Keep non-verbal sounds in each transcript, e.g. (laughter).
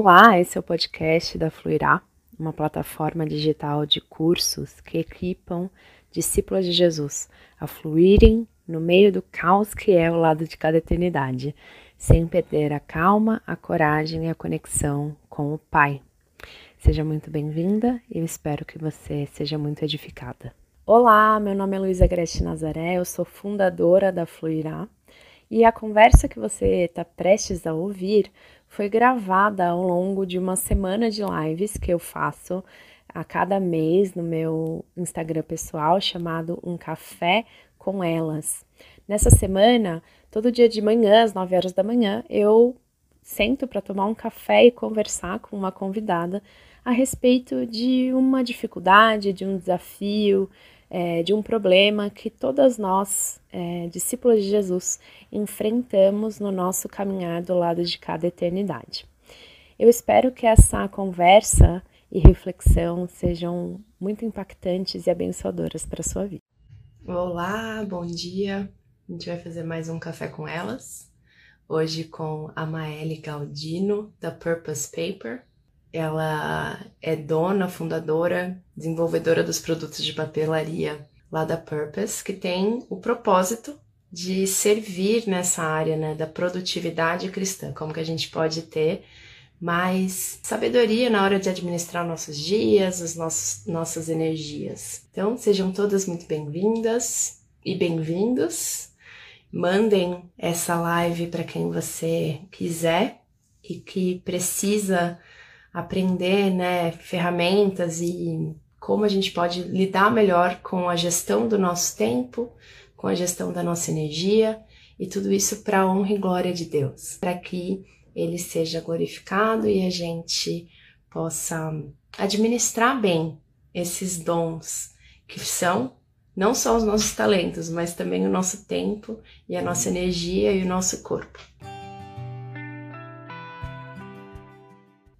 Olá, esse é o podcast da Fluirá, uma plataforma digital de cursos que equipam discípulos de Jesus a fluírem no meio do caos que é o lado de cada eternidade, sem perder a calma, a coragem e a conexão com o Pai. Seja muito bem-vinda e eu espero que você seja muito edificada. Olá, meu nome é Luísa Grete Nazaré, eu sou fundadora da Fluirá e a conversa que você está prestes a ouvir foi gravada ao longo de uma semana de lives que eu faço a cada mês no meu Instagram pessoal chamado Um Café com Elas. Nessa semana, todo dia de manhã, às 9 horas da manhã, eu sento para tomar um café e conversar com uma convidada a respeito de uma dificuldade, de um desafio, é, de um problema que todas nós, é, discípulos de Jesus, enfrentamos no nosso caminhar do lado de cada eternidade. Eu espero que essa conversa e reflexão sejam muito impactantes e abençoadoras para a sua vida. Olá, bom dia. A gente vai fazer mais um café com elas. Hoje com a Maeli Galdino, da Purpose Paper. Ela é dona, fundadora, desenvolvedora dos produtos de papelaria lá da Purpose, que tem o propósito de servir nessa área né, da produtividade cristã, como que a gente pode ter mais sabedoria na hora de administrar nossos dias, as nossos, nossas energias. Então, sejam todas muito bem-vindas e bem-vindos. Mandem essa live para quem você quiser e que precisa aprender, né, ferramentas e como a gente pode lidar melhor com a gestão do nosso tempo, com a gestão da nossa energia e tudo isso para a honra e glória de Deus, para que ele seja glorificado e a gente possa administrar bem esses dons que são não só os nossos talentos, mas também o nosso tempo e a nossa energia e o nosso corpo.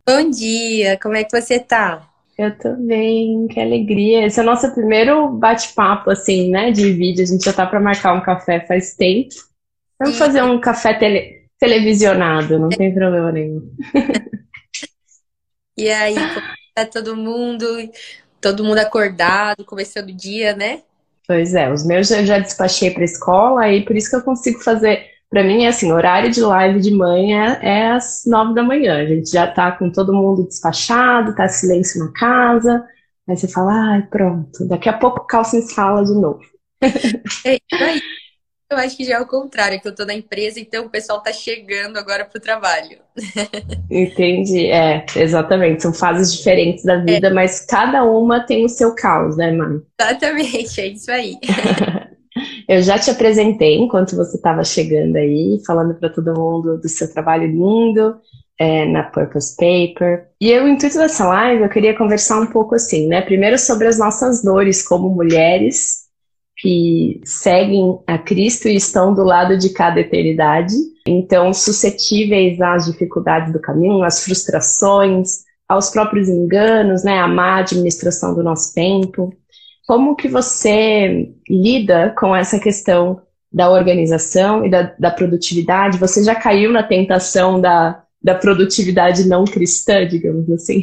Bom dia, como é que você tá? Eu tô bem, que alegria. Esse é o nosso primeiro bate-papo, assim, né, de vídeo. A gente já tá para marcar um café faz tempo. Vamos Sim. fazer um café tele televisionado, não tem problema nenhum. (laughs) E aí, tá todo mundo, todo mundo acordado, começando o dia, né? Pois é, os meus eu já despachei para escola e por isso que eu consigo fazer para mim é assim, horário de live de manhã é às nove da manhã. A gente já tá com todo mundo despachado, tá silêncio na casa. Aí você fala, ai, pronto, daqui a pouco calça em sala de novo. (laughs) É, aí, eu acho que já é o contrário, que eu tô na empresa, então o pessoal tá chegando agora pro trabalho. (laughs) Entendi, é, exatamente. São fases diferentes da vida, é. mas cada uma tem o seu caos, né, mãe? Exatamente, é isso aí. (laughs) Eu já te apresentei enquanto você estava chegando aí, falando para todo mundo do seu trabalho lindo é, na Purpose Paper. E eu, o intuito dessa live, eu queria conversar um pouco assim, né? Primeiro sobre as nossas dores como mulheres que seguem a Cristo e estão do lado de cada eternidade, então suscetíveis às dificuldades do caminho, às frustrações, aos próprios enganos, né? A má administração do nosso tempo. Como que você lida com essa questão da organização e da, da produtividade? Você já caiu na tentação da, da produtividade não cristã, digamos assim?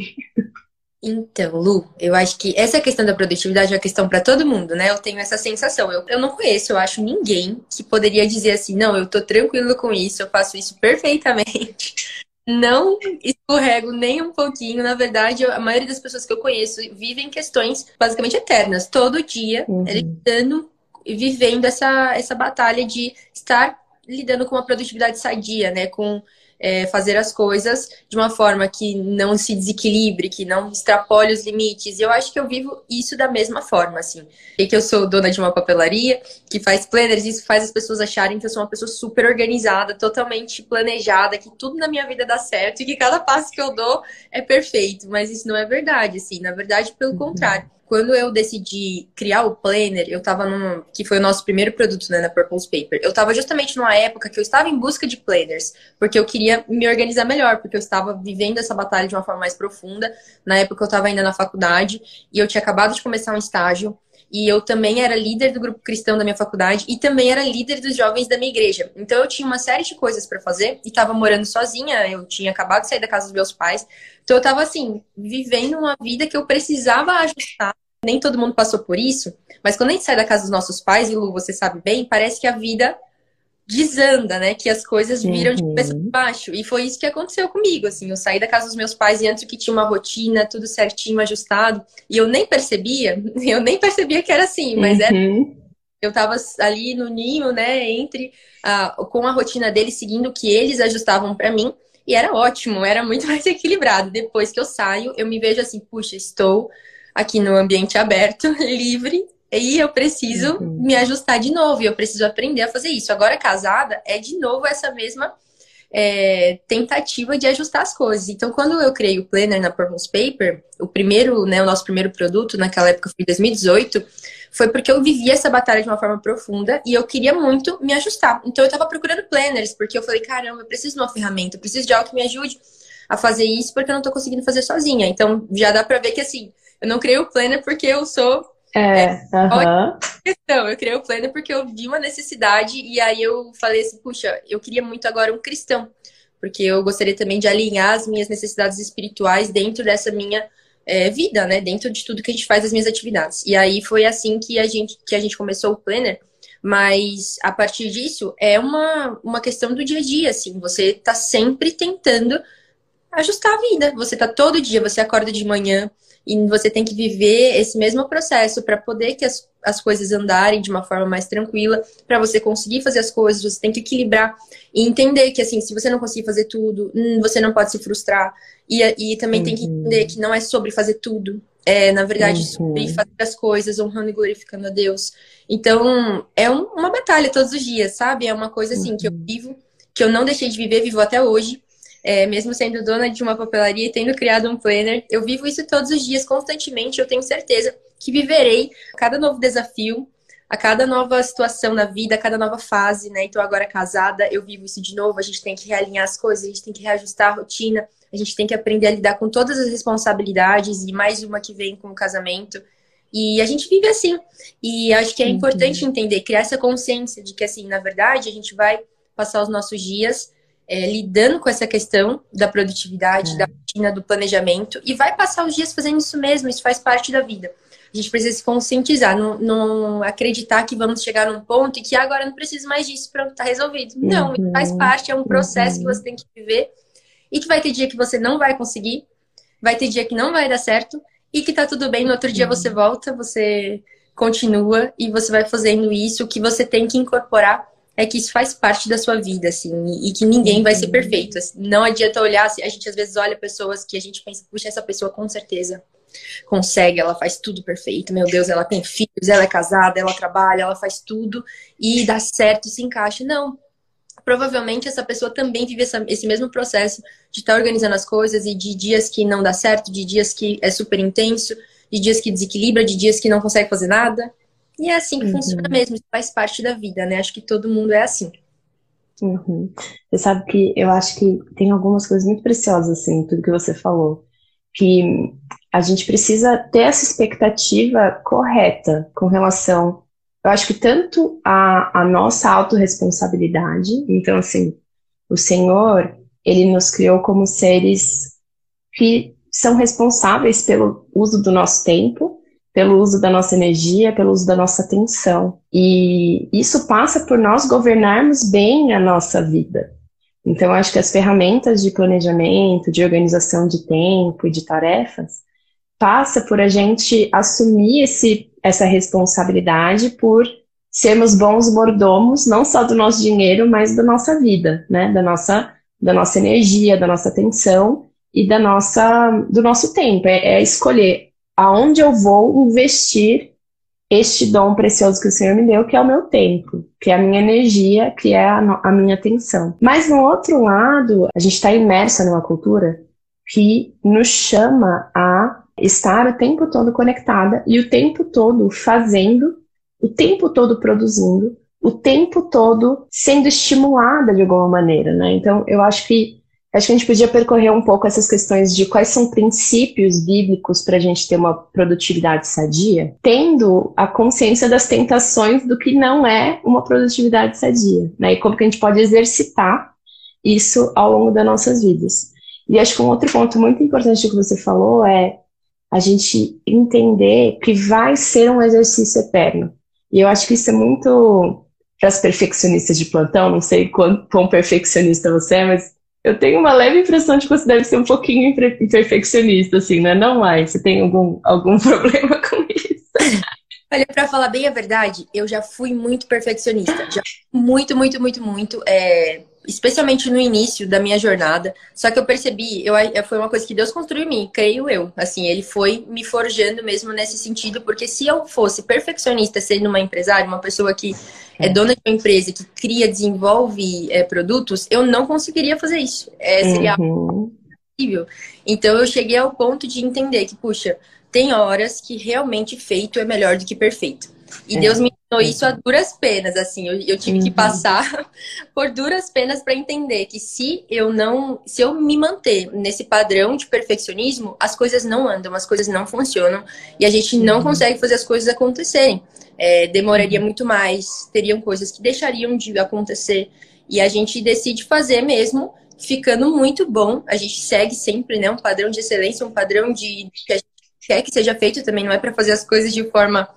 Então, Lu, eu acho que essa questão da produtividade é uma questão para todo mundo, né? Eu tenho essa sensação. Eu, eu não conheço, eu acho, ninguém que poderia dizer assim: não, eu tô tranquilo com isso, eu faço isso perfeitamente não escorrego nem um pouquinho. Na verdade, a maioria das pessoas que eu conheço vivem questões basicamente eternas. Todo dia, uhum. lidando e vivendo essa, essa batalha de estar lidando com uma produtividade sadia, né? Com é, fazer as coisas de uma forma que não se desequilibre, que não extrapole os limites. E eu acho que eu vivo isso da mesma forma, assim. E que eu sou dona de uma papelaria que faz planners, isso faz as pessoas acharem que eu sou uma pessoa super organizada, totalmente planejada, que tudo na minha vida dá certo e que cada passo que eu dou é perfeito. Mas isso não é verdade, assim. Na verdade, pelo uhum. contrário quando eu decidi criar o Planner, eu tava num. que foi o nosso primeiro produto né, na Purpose Paper. Eu tava justamente numa época que eu estava em busca de planners, porque eu queria me organizar melhor, porque eu estava vivendo essa batalha de uma forma mais profunda. Na época eu estava ainda na faculdade e eu tinha acabado de começar um estágio E eu também era líder do grupo cristão da minha faculdade e também era líder dos jovens da minha igreja. Então eu tinha uma série de coisas para fazer e estava morando sozinha. Eu tinha acabado de sair da casa dos meus pais. Então eu estava assim, vivendo uma vida que eu precisava ajustar. Nem todo mundo passou por isso, mas quando a gente sai da casa dos nossos pais, e Lu, você sabe bem, parece que a vida desanda, né? Que as coisas viram uhum. de cabeça para baixo. E foi isso que aconteceu comigo, assim. Eu saí da casa dos meus pais e antes que tinha uma rotina, tudo certinho, ajustado. E eu nem percebia, (laughs) eu nem percebia que era assim, mas uhum. era... Eu tava ali no ninho, né, entre a, com a rotina deles, seguindo o que eles ajustavam para mim. E era ótimo, era muito (laughs) mais equilibrado. Depois que eu saio, eu me vejo assim, puxa, estou aqui no ambiente aberto, (laughs) livre, e eu preciso uhum. me ajustar de novo, e eu preciso aprender a fazer isso. Agora, casada, é de novo essa mesma é, tentativa de ajustar as coisas. Então, quando eu criei o Planner na Purpose Paper, o primeiro, né, o nosso primeiro produto, naquela época foi 2018, foi porque eu vivia essa batalha de uma forma profunda e eu queria muito me ajustar. Então, eu estava procurando planners, porque eu falei, caramba, eu preciso de uma ferramenta, eu preciso de algo que me ajude a fazer isso, porque eu não estou conseguindo fazer sozinha. Então, já dá para ver que, assim, eu não criei o Planner porque eu sou é, questão. Eu criei o Planner porque eu vi uma necessidade e aí eu falei assim, puxa, eu queria muito agora um cristão, porque eu gostaria também de alinhar as minhas necessidades espirituais dentro dessa minha é, vida, né? Dentro de tudo que a gente faz as minhas atividades. E aí foi assim que a gente que a gente começou o Planner. Mas a partir disso é uma, uma questão do dia a dia, assim. Você tá sempre tentando ajustar a vida. Você tá todo dia, você acorda de manhã, e você tem que viver esse mesmo processo para poder que as, as coisas andarem de uma forma mais tranquila, para você conseguir fazer as coisas, você tem que equilibrar e entender que, assim, se você não conseguir fazer tudo, hum, você não pode se frustrar. E, e também uhum. tem que uhum. entender que não é sobre fazer tudo, é, na verdade, uhum. sobre fazer as coisas, honrando e glorificando a Deus. Então, é um, uma batalha todos os dias, sabe? É uma coisa, assim, uhum. que eu uhum. vivo, que eu não deixei de viver, vivo até hoje é, mesmo sendo dona de uma papelaria e tendo criado um planner, eu vivo isso todos os dias, constantemente. Eu tenho certeza que viverei a cada novo desafio, a cada nova situação na vida, a cada nova fase, né? Então, agora casada, eu vivo isso de novo. A gente tem que realinhar as coisas, a gente tem que reajustar a rotina, a gente tem que aprender a lidar com todas as responsabilidades e mais uma que vem com o casamento. E a gente vive assim. E acho que é importante entender, criar essa consciência de que, assim, na verdade, a gente vai passar os nossos dias é, lidando com essa questão da produtividade, é. da rotina, do planejamento, e vai passar os dias fazendo isso mesmo, isso faz parte da vida. A gente precisa se conscientizar, não, não acreditar que vamos chegar num ponto e que agora não preciso mais disso, pronto, tá resolvido. Não, uhum. faz parte, é um processo uhum. que você tem que viver e que vai ter dia que você não vai conseguir, vai ter dia que não vai dar certo e que tá tudo bem, no outro dia uhum. você volta, você continua e você vai fazendo isso, o que você tem que incorporar é que isso faz parte da sua vida, assim, e que ninguém vai ser perfeito. Assim, não adianta olhar, assim, a gente às vezes olha pessoas que a gente pensa, puxa, essa pessoa com certeza consegue, ela faz tudo perfeito, meu Deus, ela tem filhos, ela é casada, ela trabalha, ela faz tudo e dá certo, se encaixa. Não. Provavelmente essa pessoa também vive essa, esse mesmo processo de estar tá organizando as coisas e de dias que não dá certo, de dias que é super intenso, de dias que desequilibra, de dias que não consegue fazer nada. E é assim que uhum. funciona mesmo, faz parte da vida, né? Acho que todo mundo é assim. Uhum. Você sabe que eu acho que tem algumas coisas muito preciosas, assim, tudo que você falou. Que a gente precisa ter essa expectativa correta com relação. Eu acho que tanto a, a nossa autorresponsabilidade, então, assim, o Senhor, ele nos criou como seres que são responsáveis pelo uso do nosso tempo, pelo uso da nossa energia, pelo uso da nossa atenção. E isso passa por nós governarmos bem a nossa vida. Então, acho que as ferramentas de planejamento, de organização de tempo e de tarefas, passa por a gente assumir esse, essa responsabilidade por sermos bons mordomos, não só do nosso dinheiro, mas da nossa vida, né? Da nossa, da nossa energia, da nossa atenção e da nossa, do nosso tempo. É, é escolher aonde eu vou investir este dom precioso que o Senhor me deu, que é o meu tempo, que é a minha energia, que é a, a minha atenção. Mas no outro lado, a gente está imersa numa cultura que nos chama a estar o tempo todo conectada e o tempo todo fazendo, o tempo todo produzindo, o tempo todo sendo estimulada de alguma maneira, né? Então, eu acho que Acho que a gente podia percorrer um pouco essas questões de quais são princípios bíblicos para a gente ter uma produtividade sadia, tendo a consciência das tentações do que não é uma produtividade sadia, né? E como que a gente pode exercitar isso ao longo das nossas vidas. E acho que um outro ponto muito importante que você falou é a gente entender que vai ser um exercício eterno. E eu acho que isso é muito para as perfeccionistas de plantão, não sei quão, quão perfeccionista você é, mas eu tenho uma leve impressão de que você deve ser um pouquinho perfeccionista, assim, né? Não mais. Você tem algum, algum (laughs) problema com isso? Olha, pra falar bem a verdade, eu já fui muito perfeccionista. Já muito, muito, muito, muito. É especialmente no início da minha jornada. Só que eu percebi, eu, foi uma coisa que Deus construiu em mim, creio eu. Assim, ele foi me forjando mesmo nesse sentido, porque se eu fosse perfeccionista sendo uma empresária, uma pessoa que é, dona de uma empresa, que cria, desenvolve é, produtos, eu não conseguiria fazer isso. É, seria uhum. possível. Então eu cheguei ao ponto de entender que, puxa, tem horas que realmente feito é melhor do que perfeito. E é. Deus me ensinou isso a duras penas, assim. Eu, eu tive uhum. que passar (laughs) por duras penas para entender que se eu não, se eu me manter nesse padrão de perfeccionismo, as coisas não andam, as coisas não funcionam e a gente não uhum. consegue fazer as coisas acontecerem. É, demoraria uhum. muito mais, teriam coisas que deixariam de acontecer e a gente decide fazer mesmo ficando muito bom. A gente segue sempre, né, um padrão de excelência, um padrão de que a gente quer que seja feito também, não é para fazer as coisas de forma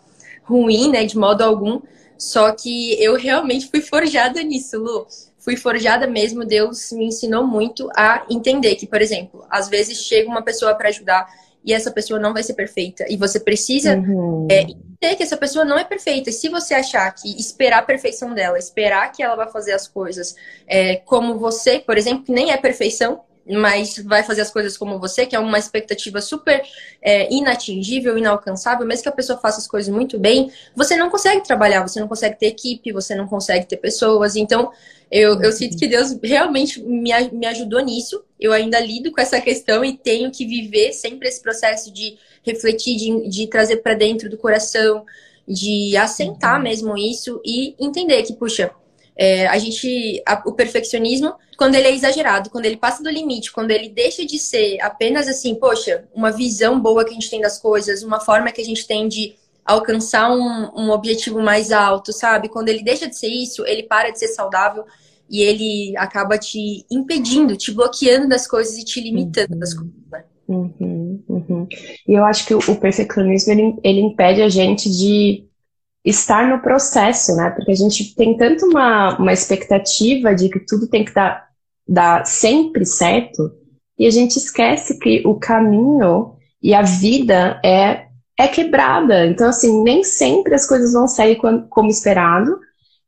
ruim, né, de modo algum. Só que eu realmente fui forjada nisso, Lu. Fui forjada mesmo. Deus me ensinou muito a entender que, por exemplo, às vezes chega uma pessoa para ajudar e essa pessoa não vai ser perfeita. E você precisa uhum. é, entender que essa pessoa não é perfeita. E se você achar que esperar a perfeição dela, esperar que ela vai fazer as coisas é, como você, por exemplo, que nem é perfeição, mas vai fazer as coisas como você, que é uma expectativa super é, inatingível, inalcançável, mesmo que a pessoa faça as coisas muito bem, você não consegue trabalhar, você não consegue ter equipe, você não consegue ter pessoas. Então, eu, eu sinto que Deus realmente me, me ajudou nisso. Eu ainda lido com essa questão e tenho que viver sempre esse processo de refletir, de, de trazer para dentro do coração, de assentar uhum. mesmo isso e entender que, puxa, é, a gente, a, o perfeccionismo, quando ele é exagerado, quando ele passa do limite, quando ele deixa de ser apenas assim, poxa, uma visão boa que a gente tem das coisas, uma forma que a gente tem de alcançar um, um objetivo mais alto, sabe? Quando ele deixa de ser isso, ele para de ser saudável e ele acaba te impedindo, te bloqueando das coisas e te limitando uhum. das coisas, né? Uhum, uhum. E eu acho que o perfeccionismo ele, ele impede a gente de estar no processo, né? Porque a gente tem tanto uma, uma expectativa de que tudo tem que dar, dar sempre certo, e a gente esquece que o caminho e a vida é, é quebrada. Então, assim, nem sempre as coisas vão sair como, como esperado,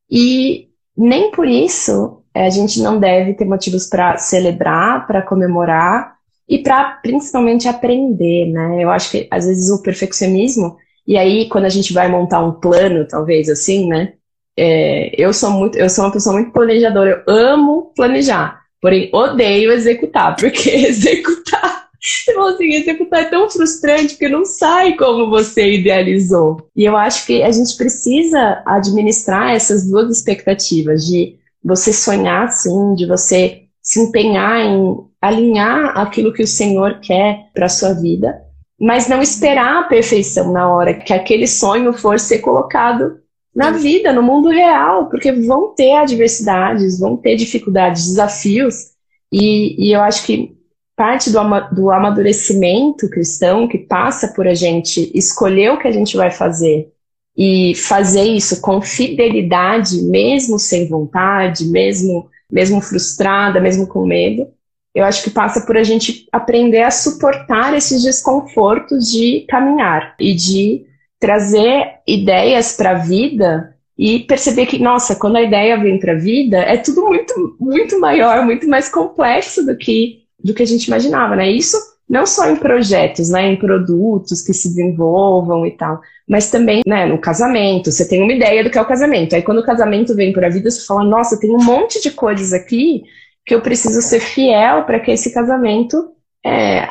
e nem por isso a gente não deve ter motivos para celebrar, para comemorar e para principalmente aprender, né? Eu acho que às vezes o perfeccionismo e aí, quando a gente vai montar um plano, talvez assim, né? É, eu sou muito, eu sou uma pessoa muito planejadora, eu amo planejar, porém odeio executar, (laughs) porque executar, eu assim, executar é tão frustrante porque não sai como você idealizou. E eu acho que a gente precisa administrar essas duas expectativas de você sonhar assim, de você se empenhar em alinhar aquilo que o Senhor quer para sua vida mas não esperar a perfeição na hora que aquele sonho for ser colocado na vida, no mundo real, porque vão ter adversidades, vão ter dificuldades, desafios, e, e eu acho que parte do, ama do amadurecimento cristão que passa por a gente escolher o que a gente vai fazer e fazer isso com fidelidade, mesmo sem vontade, mesmo, mesmo frustrada, mesmo com medo, eu acho que passa por a gente aprender a suportar esses desconfortos de caminhar e de trazer ideias para a vida e perceber que, nossa, quando a ideia vem para a vida, é tudo muito, muito maior, muito mais complexo do que, do que a gente imaginava, né? Isso não só em projetos, né, em produtos que se desenvolvam e tal, mas também, né, no casamento. Você tem uma ideia do que é o casamento. Aí quando o casamento vem para a vida, você fala, nossa, tem um monte de coisas aqui que eu preciso ser fiel para que esse casamento é,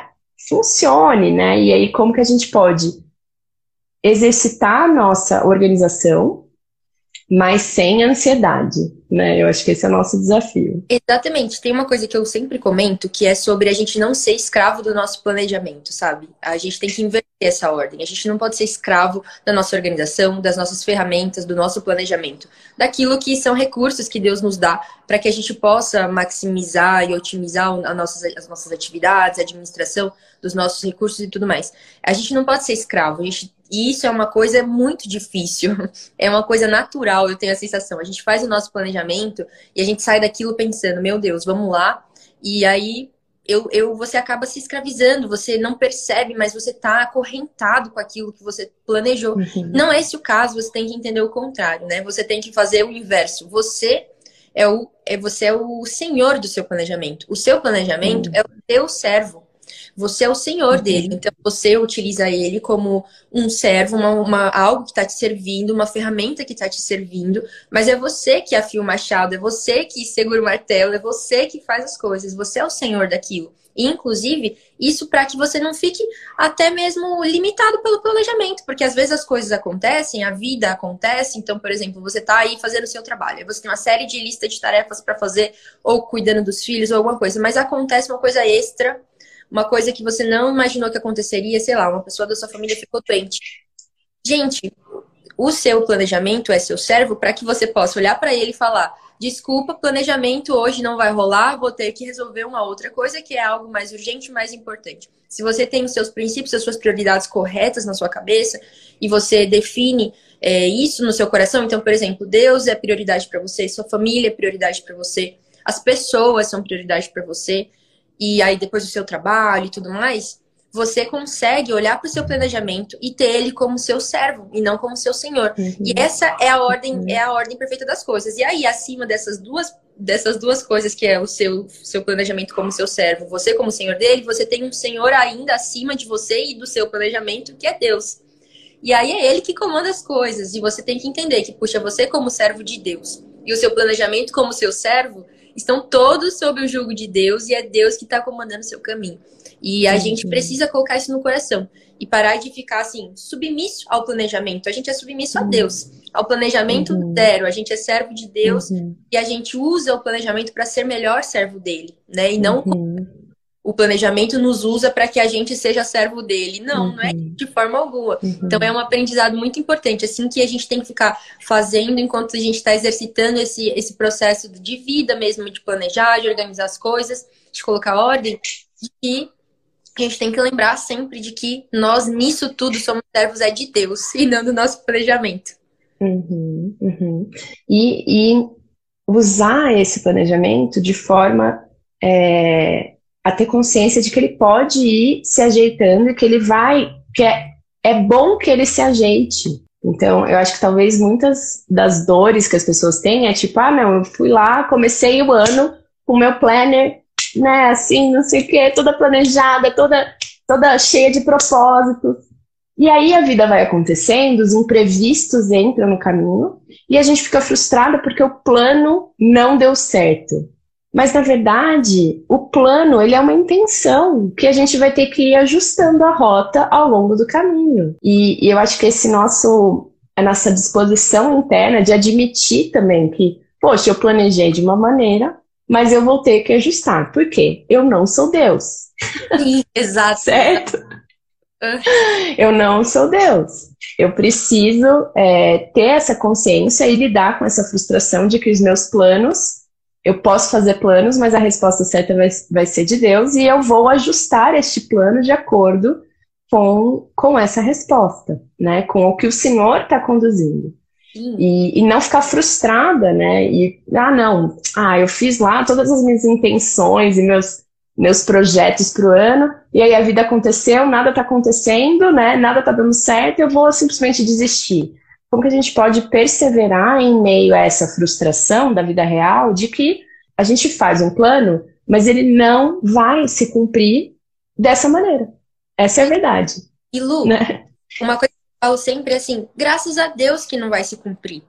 funcione, né? E aí, como que a gente pode exercitar a nossa organização, mas sem ansiedade, né? Eu acho que esse é o nosso desafio. Exatamente. Tem uma coisa que eu sempre comento que é sobre a gente não ser escravo do nosso planejamento, sabe? A gente tem que inverter essa ordem. A gente não pode ser escravo da nossa organização, das nossas ferramentas, do nosso planejamento, daquilo que são recursos que Deus nos dá para que a gente possa maximizar e otimizar as nossas, as nossas atividades, a administração dos nossos recursos e tudo mais. A gente não pode ser escravo. A gente e isso é uma coisa muito difícil. (laughs) É uma coisa natural, eu tenho a sensação. A gente faz o nosso planejamento e a gente sai daquilo pensando, meu Deus, vamos lá. E aí eu, eu, você acaba se escravizando, você não percebe, mas você está acorrentado com aquilo que você planejou. Uhum. Não é esse o caso, você tem que entender o contrário, né? Você tem que fazer o inverso. Você é o, é, você é o senhor do seu planejamento. O seu planejamento uhum. é o seu servo. Você é o senhor uhum. dele, então você utiliza ele como um servo, uma, uma algo que está te servindo, uma ferramenta que está te servindo, mas é você que afia o machado, é você que segura o martelo, é você que faz as coisas, você é o senhor daquilo. E, inclusive, isso para que você não fique até mesmo limitado pelo planejamento, porque às vezes as coisas acontecem, a vida acontece. Então, por exemplo, você está aí fazendo o seu trabalho, você tem uma série de lista de tarefas para fazer, ou cuidando dos filhos, ou alguma coisa, mas acontece uma coisa extra uma coisa que você não imaginou que aconteceria, sei lá, uma pessoa da sua família ficou doente. Gente, o seu planejamento é seu servo para que você possa olhar para ele e falar: desculpa, planejamento hoje não vai rolar, vou ter que resolver uma outra coisa que é algo mais urgente, mais importante. Se você tem os seus princípios, as suas prioridades corretas na sua cabeça e você define é, isso no seu coração, então, por exemplo, Deus é prioridade para você, sua família é prioridade para você, as pessoas são prioridade para você, e aí depois do seu trabalho e tudo mais, você consegue olhar para o seu planejamento e ter ele como seu servo e não como seu senhor. Uhum. E essa é a ordem, uhum. é a ordem perfeita das coisas. E aí acima dessas duas dessas duas coisas que é o seu seu planejamento como seu servo, você como senhor dele, você tem um senhor ainda acima de você e do seu planejamento, que é Deus. E aí é ele que comanda as coisas, e você tem que entender que puxa você como servo de Deus e o seu planejamento como seu servo, estão todos sob o jugo de Deus e é Deus que está comandando o seu caminho. E a uhum. gente precisa colocar isso no coração e parar de ficar assim, submisso ao planejamento. A gente é submisso uhum. a Deus, ao planejamento uhum. zero. A gente é servo de Deus uhum. e a gente usa o planejamento para ser melhor servo dele, né? E não uhum o planejamento nos usa para que a gente seja servo dele. Não, uhum. não é uhum. de forma alguma. Uhum. Então é um aprendizado muito importante, assim que a gente tem que ficar fazendo enquanto a gente está exercitando esse, esse processo de vida mesmo, de planejar, de organizar as coisas, de colocar ordem, e a gente tem que lembrar sempre de que nós nisso tudo somos servos é de Deus e não do nosso planejamento. Uhum, uhum. E, e, usar esse planejamento de forma é a ter consciência de que ele pode ir se ajeitando e que ele vai, que é, é bom que ele se ajeite. Então, eu acho que talvez muitas das dores que as pessoas têm é tipo, ah, não, eu fui lá, comecei o ano com o meu planner, né, assim, não sei o quê, toda planejada, toda, toda cheia de propósitos. E aí a vida vai acontecendo, os imprevistos entram no caminho e a gente fica frustrada porque o plano não deu certo. Mas na verdade, o plano ele é uma intenção que a gente vai ter que ir ajustando a rota ao longo do caminho. E, e eu acho que esse nosso a nossa disposição interna de admitir também que, poxa, eu planejei de uma maneira, mas eu vou ter que ajustar. Por quê? Eu não sou Deus. Sim, (laughs) exato. certo? eu não sou Deus. Eu preciso é, ter essa consciência e lidar com essa frustração de que os meus planos eu posso fazer planos, mas a resposta certa vai, vai ser de Deus e eu vou ajustar este plano de acordo com, com essa resposta, né? Com o que o Senhor está conduzindo. E, e, não ficar frustrada, né? E, ah, não, ah, eu fiz lá todas as minhas intenções e meus, meus projetos para o ano, e aí a vida aconteceu, nada está acontecendo, né? Nada está dando certo, eu vou simplesmente desistir como que a gente pode perseverar em meio a essa frustração da vida real de que a gente faz um plano, mas ele não vai se cumprir dessa maneira. Essa é a verdade. E Lu, né? uma coisa que eu falo sempre é assim, graças a Deus que não vai se cumprir.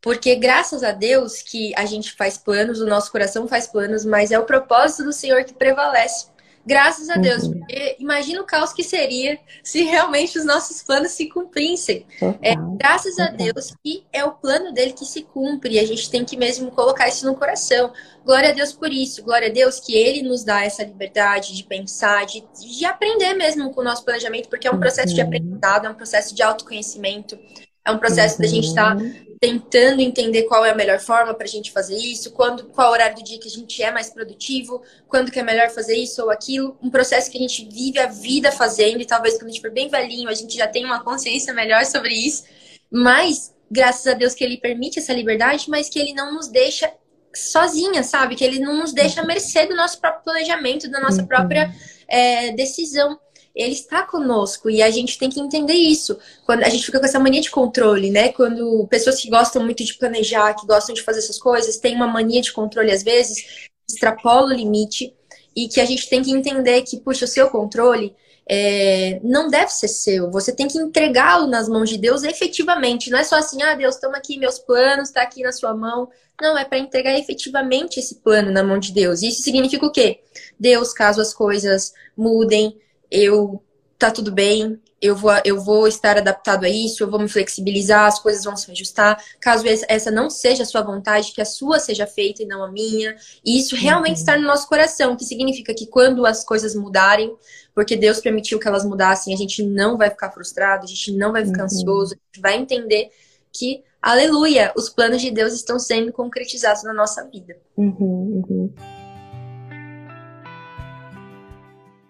Porque graças a Deus que a gente faz planos, o nosso coração faz planos, mas é o propósito do Senhor que prevalece. Graças a Deus, uhum. porque imagina o caos que seria se realmente os nossos planos se cumprissem. É, graças a Deus que é o plano dele que se cumpre, e a gente tem que mesmo colocar isso no coração. Glória a Deus por isso, glória a Deus que ele nos dá essa liberdade de pensar, de, de aprender mesmo com o nosso planejamento, porque é um processo uhum. de aprendizado, é um processo de autoconhecimento, é um processo uhum. da gente estar tá tentando entender qual é a melhor forma para a gente fazer isso, quando, qual horário do dia que a gente é mais produtivo, quando que é melhor fazer isso ou aquilo. Um processo que a gente vive a vida fazendo e talvez quando a gente for bem velhinho a gente já tenha uma consciência melhor sobre isso. Mas, graças a Deus que ele permite essa liberdade, mas que ele não nos deixa sozinha, sabe? Que ele não nos deixa à mercê do nosso próprio planejamento, da nossa uhum. própria é, decisão ele está conosco e a gente tem que entender isso. Quando a gente fica com essa mania de controle, né? Quando pessoas que gostam muito de planejar, que gostam de fazer essas coisas, têm uma mania de controle às vezes, extrapola o limite e que a gente tem que entender que, puxa, o seu controle é, não deve ser seu. Você tem que entregá-lo nas mãos de Deus efetivamente. Não é só assim, ah, Deus, toma aqui meus planos, está aqui na sua mão. Não, é para entregar efetivamente esse plano na mão de Deus. Isso significa o quê? Deus, caso as coisas mudem, eu tá tudo bem, eu vou, eu vou estar adaptado a isso, eu vou me flexibilizar, as coisas vão se ajustar. Caso essa não seja a sua vontade, que a sua seja feita e não a minha. E isso realmente uhum. está no nosso coração, que significa que quando as coisas mudarem, porque Deus permitiu que elas mudassem, a gente não vai ficar frustrado, a gente não vai ficar uhum. ansioso, a gente vai entender que, aleluia, os planos de Deus estão sendo concretizados na nossa vida. Uhum,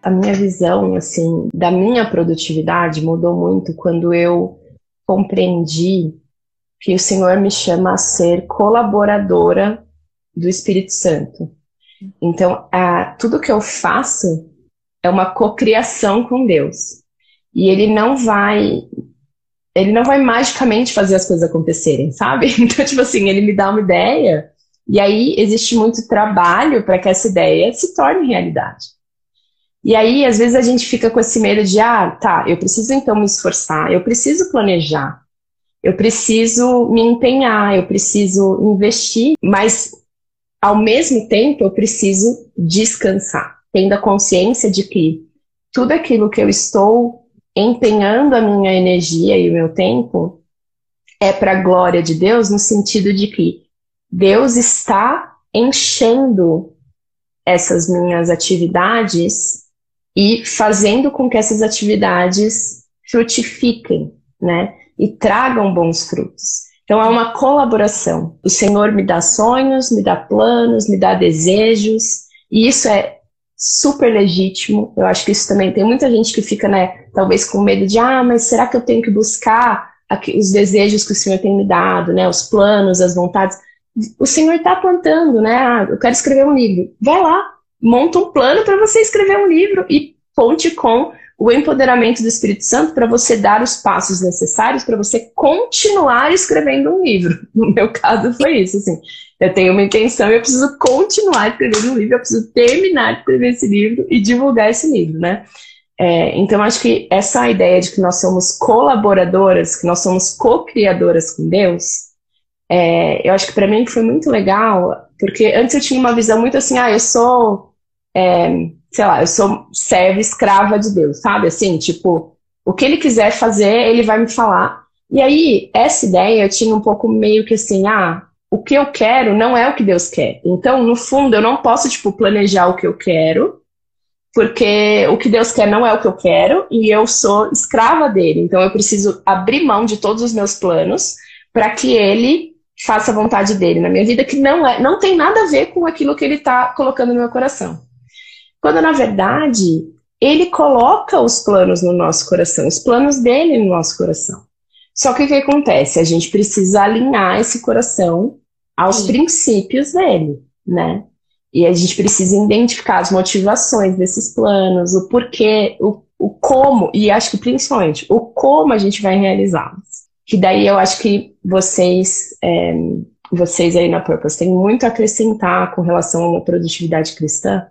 a minha visão, assim, da minha produtividade mudou muito quando eu compreendi que o Senhor me chama a ser colaboradora do Espírito Santo. Então, a, tudo que eu faço é uma cocriação com Deus. E ele não vai ele não vai magicamente fazer as coisas acontecerem, sabe? (laughs) Então, tipo assim, ele me dá uma ideia e aí existe muito trabalho para que essa ideia se torne realidade. E aí, às vezes, a gente fica com esse medo de, ah, tá, eu preciso então me esforçar, eu preciso planejar, eu preciso me empenhar, eu preciso investir, mas ao mesmo tempo eu preciso descansar, tendo a consciência de que tudo aquilo que eu estou empenhando a minha energia e o meu tempo é para a glória de Deus, no sentido de que Deus está enchendo essas minhas atividades e fazendo com que essas atividades frutifiquem, né? E tragam bons frutos. Então é uma colaboração. O Senhor me dá sonhos, me dá planos, me dá desejos, e isso é super legítimo. Eu acho que isso também tem muita gente que fica, né, talvez com medo de, ah, mas será que eu tenho que buscar os desejos que o Senhor tem me dado, né, os planos, as vontades? O Senhor está plantando, né? Ah, eu quero escrever um livro. Vai lá, monta um plano para você escrever um livro e conte com o empoderamento do Espírito Santo para você dar os passos necessários para você continuar escrevendo um livro. (laughs) No meu caso foi isso, assim. Eu tenho uma intenção eu preciso continuar escrevendo um livro, eu preciso terminar de escrever esse livro e divulgar esse livro, né? É, então, acho que essa ideia de que nós somos colaboradoras, que nós somos co-criadoras com Deus, é, eu acho que para mim foi muito legal, porque antes eu tinha uma visão muito assim, ah, eu sou é, sei lá, eu sou serva escrava de Deus, sabe? Assim, tipo, o que ele quiser fazer, ele vai me falar. E aí, essa ideia eu tinha um pouco meio que assim, ah, o que eu quero não é o que Deus quer. Então, no fundo, eu não posso, tipo, planejar o que eu quero, porque o que Deus quer não é o que eu quero, e eu sou escrava dele. Então, eu preciso abrir mão de todos os meus planos para que ele faça a vontade dele na minha vida, que não é, não tem nada a ver com aquilo que ele está colocando no meu coração. Quando na verdade ele coloca os planos no nosso coração, os planos dele no nosso coração. Só que o que acontece? A gente precisa alinhar esse coração aos Sim. princípios dele, né? E a gente precisa identificar as motivações desses planos, o porquê, o, o como, e acho que principalmente o como a gente vai realizá-los. Que daí eu acho que vocês, é, vocês aí na Purpose têm muito a acrescentar com relação à produtividade cristã,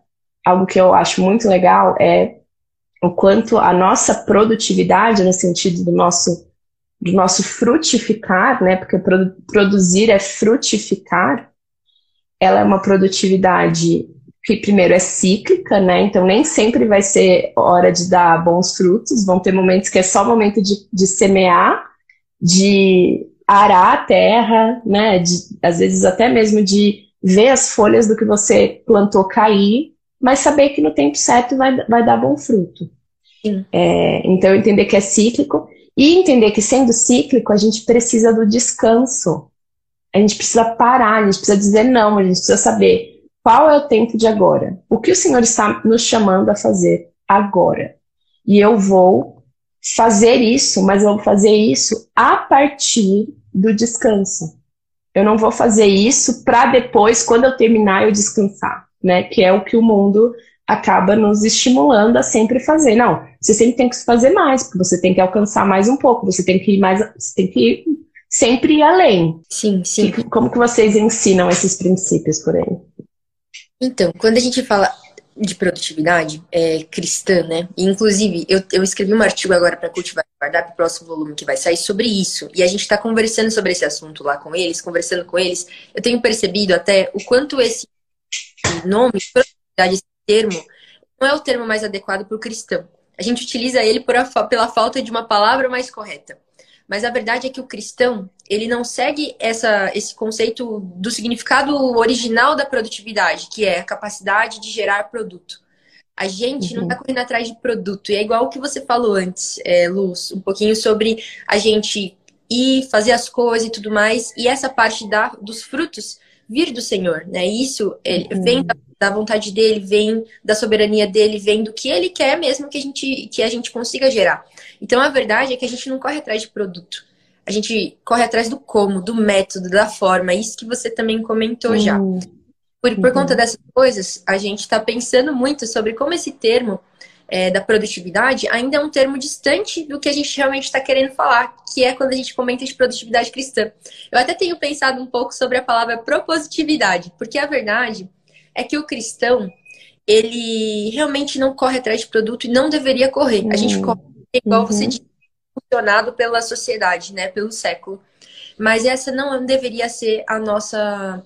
algo que eu acho muito legal é o quanto a nossa produtividade, no sentido do nosso, do nosso frutificar, né? Porque produ produzir é frutificar, ela é uma produtividade que primeiro é cíclica, né? Então nem sempre vai ser hora de dar bons frutos, vão ter momentos que é só momento de, de semear, de arar a terra, né? De, às vezes até mesmo de ver as folhas do que você plantou cair, mas saber que no tempo certo vai, vai dar bom fruto. É, então entender que é cíclico e entender que sendo cíclico a gente precisa do descanso. A gente precisa parar, a gente precisa dizer não, a gente precisa saber qual é o tempo de agora? O que o Senhor está nos chamando a fazer agora? E eu vou fazer isso, mas eu vou fazer isso a partir do descanso. Eu não vou fazer isso para depois, quando eu terminar, eu descansar, né? Que é o que o mundo acaba nos estimulando a sempre fazer. Não, você sempre tem que fazer mais, porque você tem que alcançar mais um pouco, você tem que ir mais, você tem que ir sempre ir além. Sim, sim. como que vocês ensinam esses princípios por aí? Então, quando a gente fala de produtividade é, cristã, né? E, inclusive, eu, eu escrevi um artigo agora para cultivar guardar para o próximo volume que vai sair sobre isso. E a gente está conversando sobre esse assunto lá com eles, conversando com eles. Eu tenho percebido até o quanto esse nome, produtividade, esse termo, não é o termo mais adequado para o cristão. A gente utiliza ele a, pela falta de uma palavra mais correta. Mas a verdade é que o cristão, ele não segue essa, esse conceito do significado original da produtividade, que é a capacidade de gerar produto. A gente uhum. não está correndo atrás de produto. E é igual o que você falou antes, é, Luz, um pouquinho sobre a gente ir fazer as coisas e tudo mais. E essa parte da, dos frutos vir do Senhor, né? Isso ele, uhum. vem da, da, vontade dele, vem da soberania dele, vem do que ele quer mesmo que a gente que a gente consiga gerar. Então a verdade é que a gente não corre atrás de produto. A gente corre atrás do como, do método, da forma. Isso que você também comentou uhum. já. Por, por uhum. conta dessas coisas, a gente está pensando muito sobre como esse termo é, da produtividade ainda é um termo distante do que a gente realmente está querendo falar, que é quando a gente comenta de produtividade cristã. Eu até tenho pensado um pouco sobre a palavra propositividade, porque a verdade é que o cristão, ele realmente não corre atrás de produto e não deveria correr. A gente uhum. corre, igual uhum. você disse, funcionado pela sociedade, né, pelo século. Mas essa não deveria ser a nossa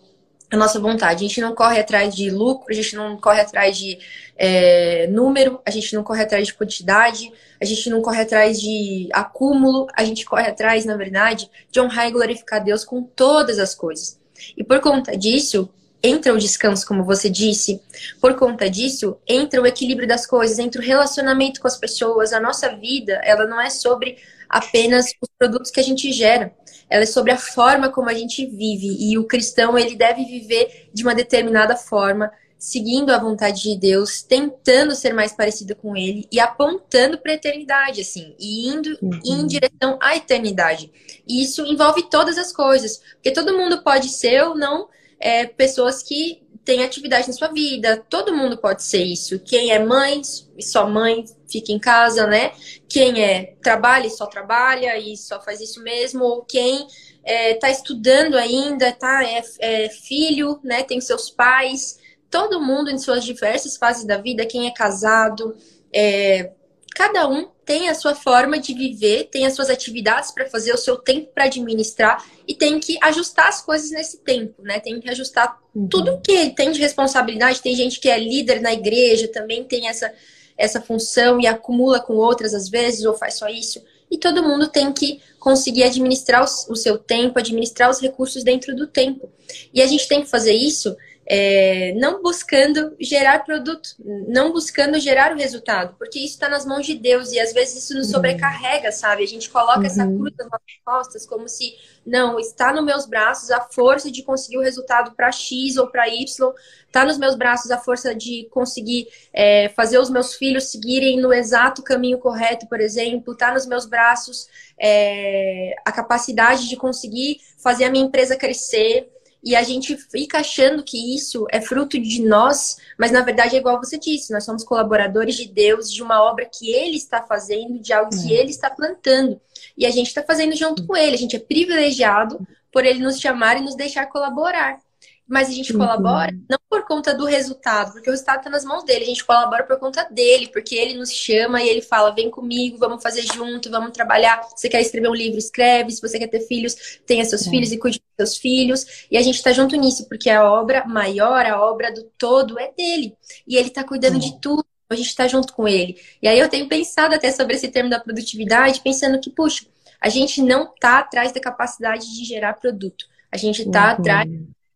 a nossa vontade. A gente não corre atrás de lucro, a gente não corre atrás de é, número, a gente não corre atrás de quantidade, a gente não corre atrás de acúmulo, a gente corre atrás, na verdade, de honrar e glorificar Deus com todas as coisas. E por conta disso, entra o descanso, como você disse, por conta disso, entra o equilíbrio das coisas, entra o relacionamento com as pessoas. A nossa vida, ela não é sobre apenas os produtos que a gente gera ela é sobre a forma como a gente vive. E o cristão, ele deve viver de uma determinada forma, seguindo a vontade de Deus, tentando ser mais parecido com ele e apontando para a eternidade, assim, e indo uhum. em direção à eternidade. E isso envolve todas as coisas, porque todo mundo pode ser ou não é, pessoas que têm atividade na sua vida, todo mundo pode ser isso. Quem é mãe, só mãe, fica em casa, né? Quem é trabalha e só trabalha e só faz isso mesmo, ou quem está é, estudando ainda, tá? É, é, filho, né? Tem seus pais, todo mundo em suas diversas fases da vida, quem é casado, é, cada um tem a sua forma de viver, tem as suas atividades para fazer, o seu tempo para administrar e tem que ajustar as coisas nesse tempo, né? Tem que ajustar uhum. tudo que tem de responsabilidade. Tem gente que é líder na igreja, também tem essa essa função e acumula com outras às vezes, ou faz só isso. E todo mundo tem que conseguir administrar o seu tempo, administrar os recursos dentro do tempo. E a gente tem que fazer isso é, não buscando gerar produto, não buscando gerar o resultado, porque isso está nas mãos de Deus e às vezes isso nos uhum. sobrecarrega, sabe? A gente coloca uhum. essa cruz nas nossas costas como se, não, está nos meus braços a força de conseguir o resultado para X ou para Y, está nos meus braços a força de conseguir é, fazer os meus filhos seguirem no exato caminho correto, por exemplo, está nos meus braços é, a capacidade de conseguir fazer a minha empresa crescer e a gente fica achando que isso é fruto de nós, mas na verdade é igual você disse, nós somos colaboradores de Deus, de uma obra que Ele está fazendo, de algo que é. Ele está plantando. E a gente está fazendo junto com Ele, a gente é privilegiado por Ele nos chamar e nos deixar colaborar. Mas a gente uhum. colabora não por conta do resultado, porque o resultado está nas mãos dele, a gente colabora por conta dele, porque ele nos chama e ele fala: vem comigo, vamos fazer junto, vamos trabalhar. Você quer escrever um livro, escreve. Se você quer ter filhos, tenha seus é. filhos e cuide dos seus filhos. E a gente está junto nisso, porque a obra maior, a obra do todo é dele. E ele está cuidando é. de tudo. A gente está junto com ele. E aí eu tenho pensado até sobre esse termo da produtividade, pensando que, puxa, a gente não está atrás da capacidade de gerar produto. A gente está uhum. atrás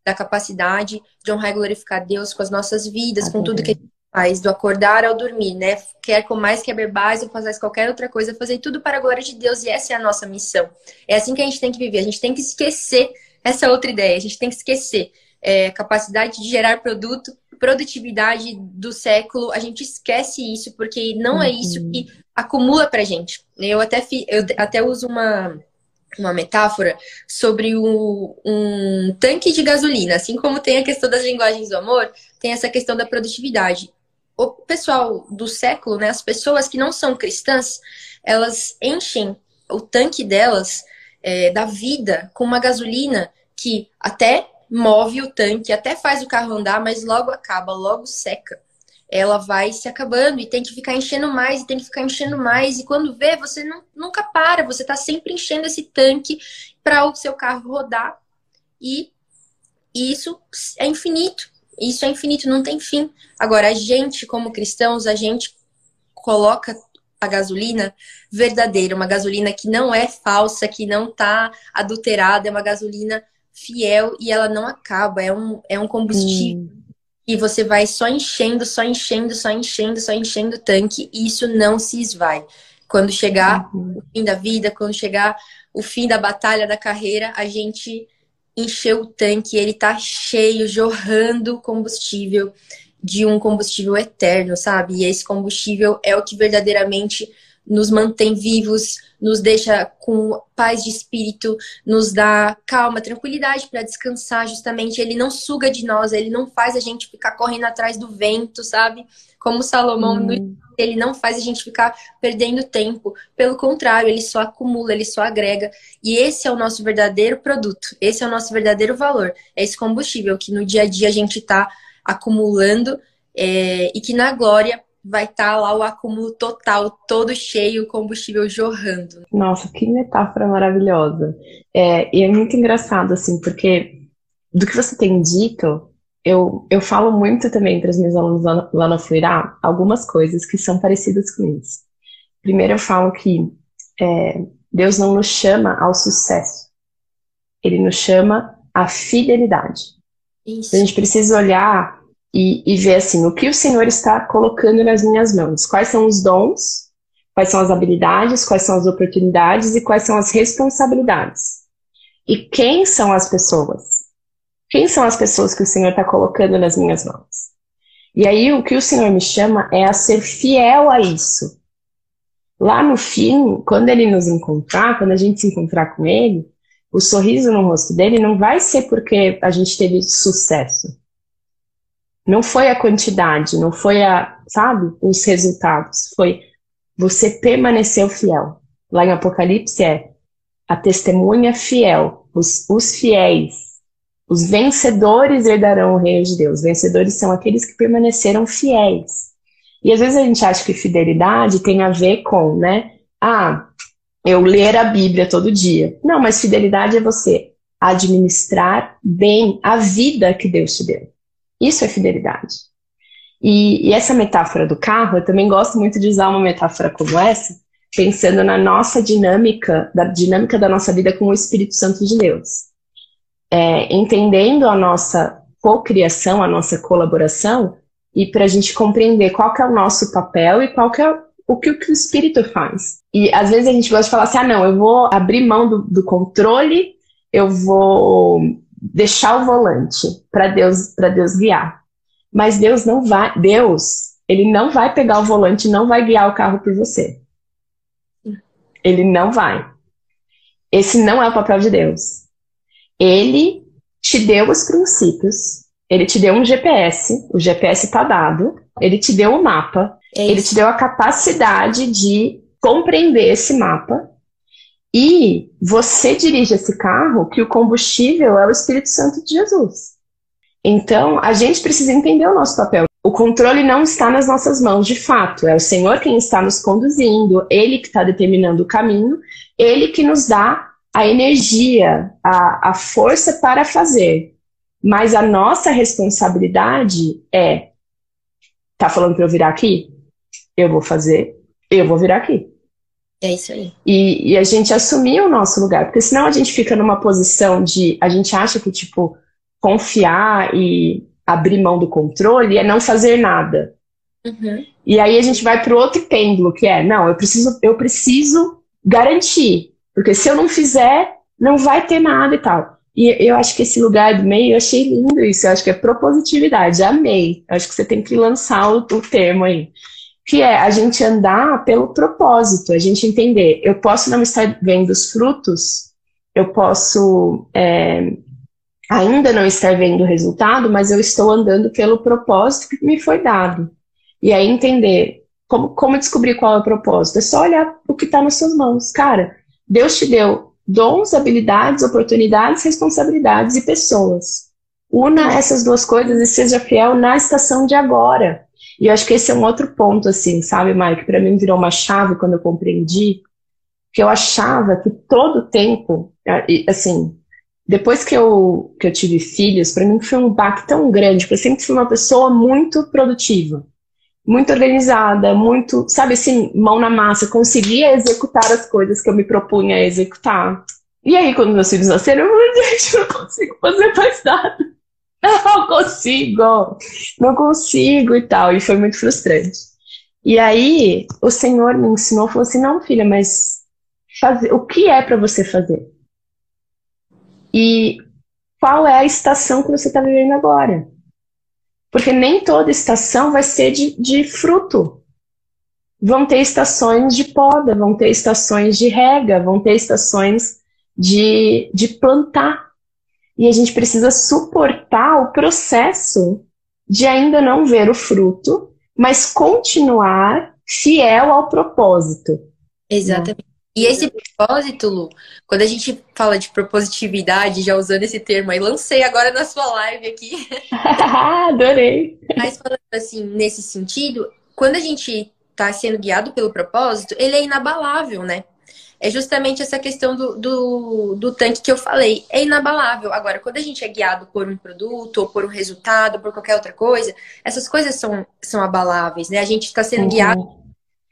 da capacidade de honrar e glorificar Deus com as nossas vidas, com tudo que a gente faz, do acordar ao dormir, né? Quer com mais que base ou fazer qualquer outra coisa, fazer tudo para a glória de Deus, e essa é a nossa missão. É assim que a gente tem que viver, a gente tem que esquecer essa outra ideia, a gente tem que esquecer é, capacidade de gerar produto, produtividade do século, a gente esquece isso, porque não uhum. é isso uhum. que acumula pra gente. Eu até, eu até uso uma, uma metáfora sobre o, um tanque de gasolina. Assim como tem a questão das linguagens do amor, tem essa questão da produtividade. O pessoal do século, né, as pessoas que não são cristãs, elas enchem o tanque delas é, da vida com uma gasolina que até move o tanque, até faz o carro andar, mas logo acaba, logo seca ela vai se acabando e tem que ficar enchendo mais e tem que ficar enchendo mais. E quando vê, você não, nunca para, você está sempre enchendo esse tanque para o seu carro rodar. E, isso é infinito. Isso é infinito, não tem fim. Agora, a gente, como cristãos, a gente coloca a gasolina verdadeira, uma gasolina que não é falsa, que não está adulterada, é uma gasolina fiel e ela não acaba, é um, é um combustível. Hum e você vai só enchendo, só enchendo, só enchendo, só enchendo o tanque e isso não se esvai. Quando chegar uhum. o fim da vida, quando chegar o fim da batalha da carreira, a gente encheu o tanque, ele tá cheio, jorrando combustível de um combustível eterno, sabe? E esse combustível é o que verdadeiramente nos mantém vivos, nos deixa com paz de espírito, nos dá calma, tranquilidade para descansar, justamente. Ele não suga de nós, ele não faz a gente ficar correndo atrás do vento, sabe? Como Salomão, hum. ele não faz a gente ficar perdendo tempo. Pelo contrário, ele só acumula, ele só agrega. E esse é o nosso verdadeiro produto, esse é o nosso verdadeiro valor. É esse combustível que no dia a dia a gente está acumulando é, e que na glória vai estar tá lá o acúmulo total, todo cheio, o combustível jorrando. Nossa, que metáfora maravilhosa. É, e é muito engraçado, assim, porque do que você tem dito, eu, eu falo muito também para os meus alunos lá, lá no Fluirá algumas coisas que são parecidas com isso. Primeiro, eu falo que é, Deus não nos chama ao sucesso, Ele nos chama à fidelidade. Isso. A gente precisa olhar e, e ver assim, o que o Senhor está colocando nas minhas mãos, quais são os dons, quais são as habilidades, quais são as oportunidades e quais são as responsabilidades. E quem são as pessoas? Quem são as pessoas que o Senhor está colocando nas minhas mãos? E aí o que o Senhor me chama é a ser fiel a isso. Lá no fim, quando ele nos encontrar, quando a gente se encontrar com ele, o sorriso no rosto dele não vai ser porque a gente teve sucesso. Não foi a quantidade, não foi a, sabe, os resultados. Foi você permaneceu fiel. Lá em Apocalipse é a testemunha fiel, os, os fiéis, os vencedores herdarão o reino de Deus. Vencedores são aqueles que permaneceram fiéis. E às vezes a gente acha que fidelidade tem a ver com, né? Ah, eu ler a Bíblia todo dia. Não, mas fidelidade é você administrar bem a vida que Deus te deu. Isso é fidelidade. E, e, essa metáfora do carro, eu também gosto muito de usar uma metáfora como essa, pensando na nossa dinâmica, da dinâmica da nossa vida com o Espírito Santo de Deus. É, entendendo a nossa cocriação, a nossa colaboração, e para a gente compreender qual que é o nosso papel e qual que é o que, o que o Espírito faz. E às vezes a gente gosta de falar assim, ah não, eu vou abrir mão do, do controle, eu vou deixar o volante para Deus, para Deus guiar. Mas Deus não vai, Deus, ele não vai pegar o volante, não vai guiar o carro por você. Ele não vai. Esse não é o papel de Deus. Ele te deu os princípios, ele te deu um GPS, o GPS está dado, ele te deu o um mapa, é ele te deu a capacidade de compreender esse mapa e você dirige esse carro que o combustível é o Espírito Santo de Jesus. Então, a gente precisa entender o nosso papel. O controle não está nas nossas mãos, de fato. É o Senhor quem está nos conduzindo, Ele que está determinando o caminho, Ele que nos dá a energia, a, a força para fazer. Mas a nossa responsabilidade é: tá falando para eu virar aqui? Eu vou fazer, eu vou virar aqui. É isso aí. E, e, a gente assumir o nosso lugar, porque senão a gente fica numa posição de. A gente acha que, tipo, confiar e abrir mão do controle é não fazer nada. Uhum. E aí a gente vai para o outro pêndulo, que é: não, eu preciso, eu preciso garantir, porque se eu não fizer, não vai ter nada e tal. E eu acho que esse lugar do meio, eu achei lindo isso, eu acho que é propositividade, amei. Eu acho que você tem que lançar o, o termo aí que é a gente andar pelo propósito, a gente entender, eu posso não estar vendo os frutos, eu posso é, ainda não estar vendo o resultado, mas eu estou andando pelo propósito que me foi dado. E aí entender como, como descobrir qual é o propósito. É só olhar o que está nas suas mãos. Cara, Deus te deu dons, habilidades, oportunidades, responsabilidades e pessoas. Una essas duas coisas e seja fiel na estação de agora. E eu acho que esse é um outro ponto, assim, sabe, Mike? Para mim virou uma chave quando eu compreendi que eu achava que todo tempo, assim, depois que eu, que eu tive filhos, para mim foi um baque tão grande, porque eu sempre fui uma pessoa muito produtiva, muito organizada, muito, sabe assim, mão na massa, conseguia executar as coisas que eu me propunha a executar. E aí, quando meus filhos nasceram, eu falei, gente, não consigo fazer mais nada. (laughs) não consigo, não consigo e tal. E foi muito frustrante. E aí o Senhor me ensinou, falou assim, não, filha, mas fazer, o que é para você fazer? E qual é a estação que você está vivendo agora? Porque nem toda estação vai ser de, de fruto. Vão ter estações de poda, vão ter estações de rega, vão ter estações de, de plantar e a gente precisa suportar o processo de ainda não ver o fruto, mas continuar fiel ao propósito. Exatamente. E esse propósito, Lu, quando a gente fala de propositividade, já usando esse termo aí, lancei agora na sua live aqui. (laughs) Adorei. Mas falando assim, nesse sentido, quando a gente está sendo guiado pelo propósito, ele é inabalável, né? É justamente essa questão do, do, do, tanque que eu falei. É inabalável. Agora, quando a gente é guiado por um produto, ou por um resultado, ou por qualquer outra coisa, essas coisas são, são abaláveis, né? A gente está sendo uhum. guiado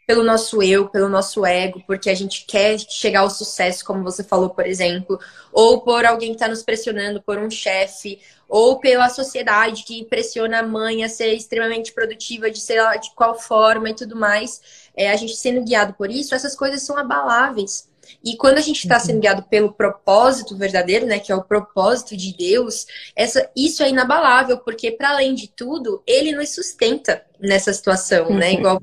pelo nosso eu, pelo nosso ego, porque a gente quer chegar ao sucesso, como você falou, por exemplo, ou por alguém que está nos pressionando, por um chefe, ou pela sociedade que pressiona a mãe a ser extremamente produtiva de sei lá de qual forma e tudo mais é, a gente sendo guiado por isso, essas coisas são abaláveis. E quando a gente está sendo uhum. guiado pelo propósito verdadeiro, né, que é o propósito de Deus, essa, isso é inabalável, porque para além de tudo, ele nos sustenta nessa situação, né, uhum. né? Igual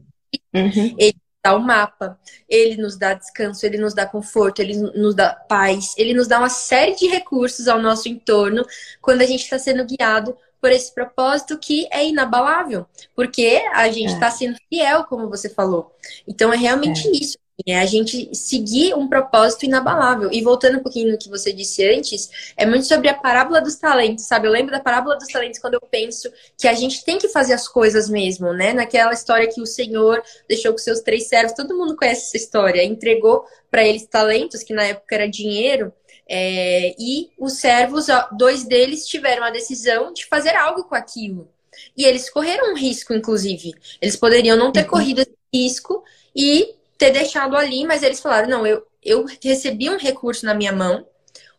uhum. ele dá o um mapa, ele nos dá descanso, ele nos dá conforto, ele nos dá paz, ele nos dá uma série de recursos ao nosso entorno quando a gente está sendo guiado por esse propósito que é inabalável, porque a gente está é. Tá sendo fiel, como você falou. Então é realmente é. isso. É a gente seguir um propósito inabalável. E voltando um pouquinho no que você disse antes, é muito sobre a parábola dos talentos, sabe? Eu lembro da parábola dos talentos quando eu penso que a gente tem que fazer as coisas mesmo, né? Naquela história que o Senhor deixou com seus três servos, todo mundo conhece essa história, entregou para eles talentos, que na época era dinheiro, é, e os servos, dois deles tiveram a decisão de fazer algo com aquilo. E eles correram um risco, inclusive. Eles poderiam não ter uhum. corrido esse risco e ter deixado ali, mas eles falaram: não, eu, eu recebi um recurso na minha mão,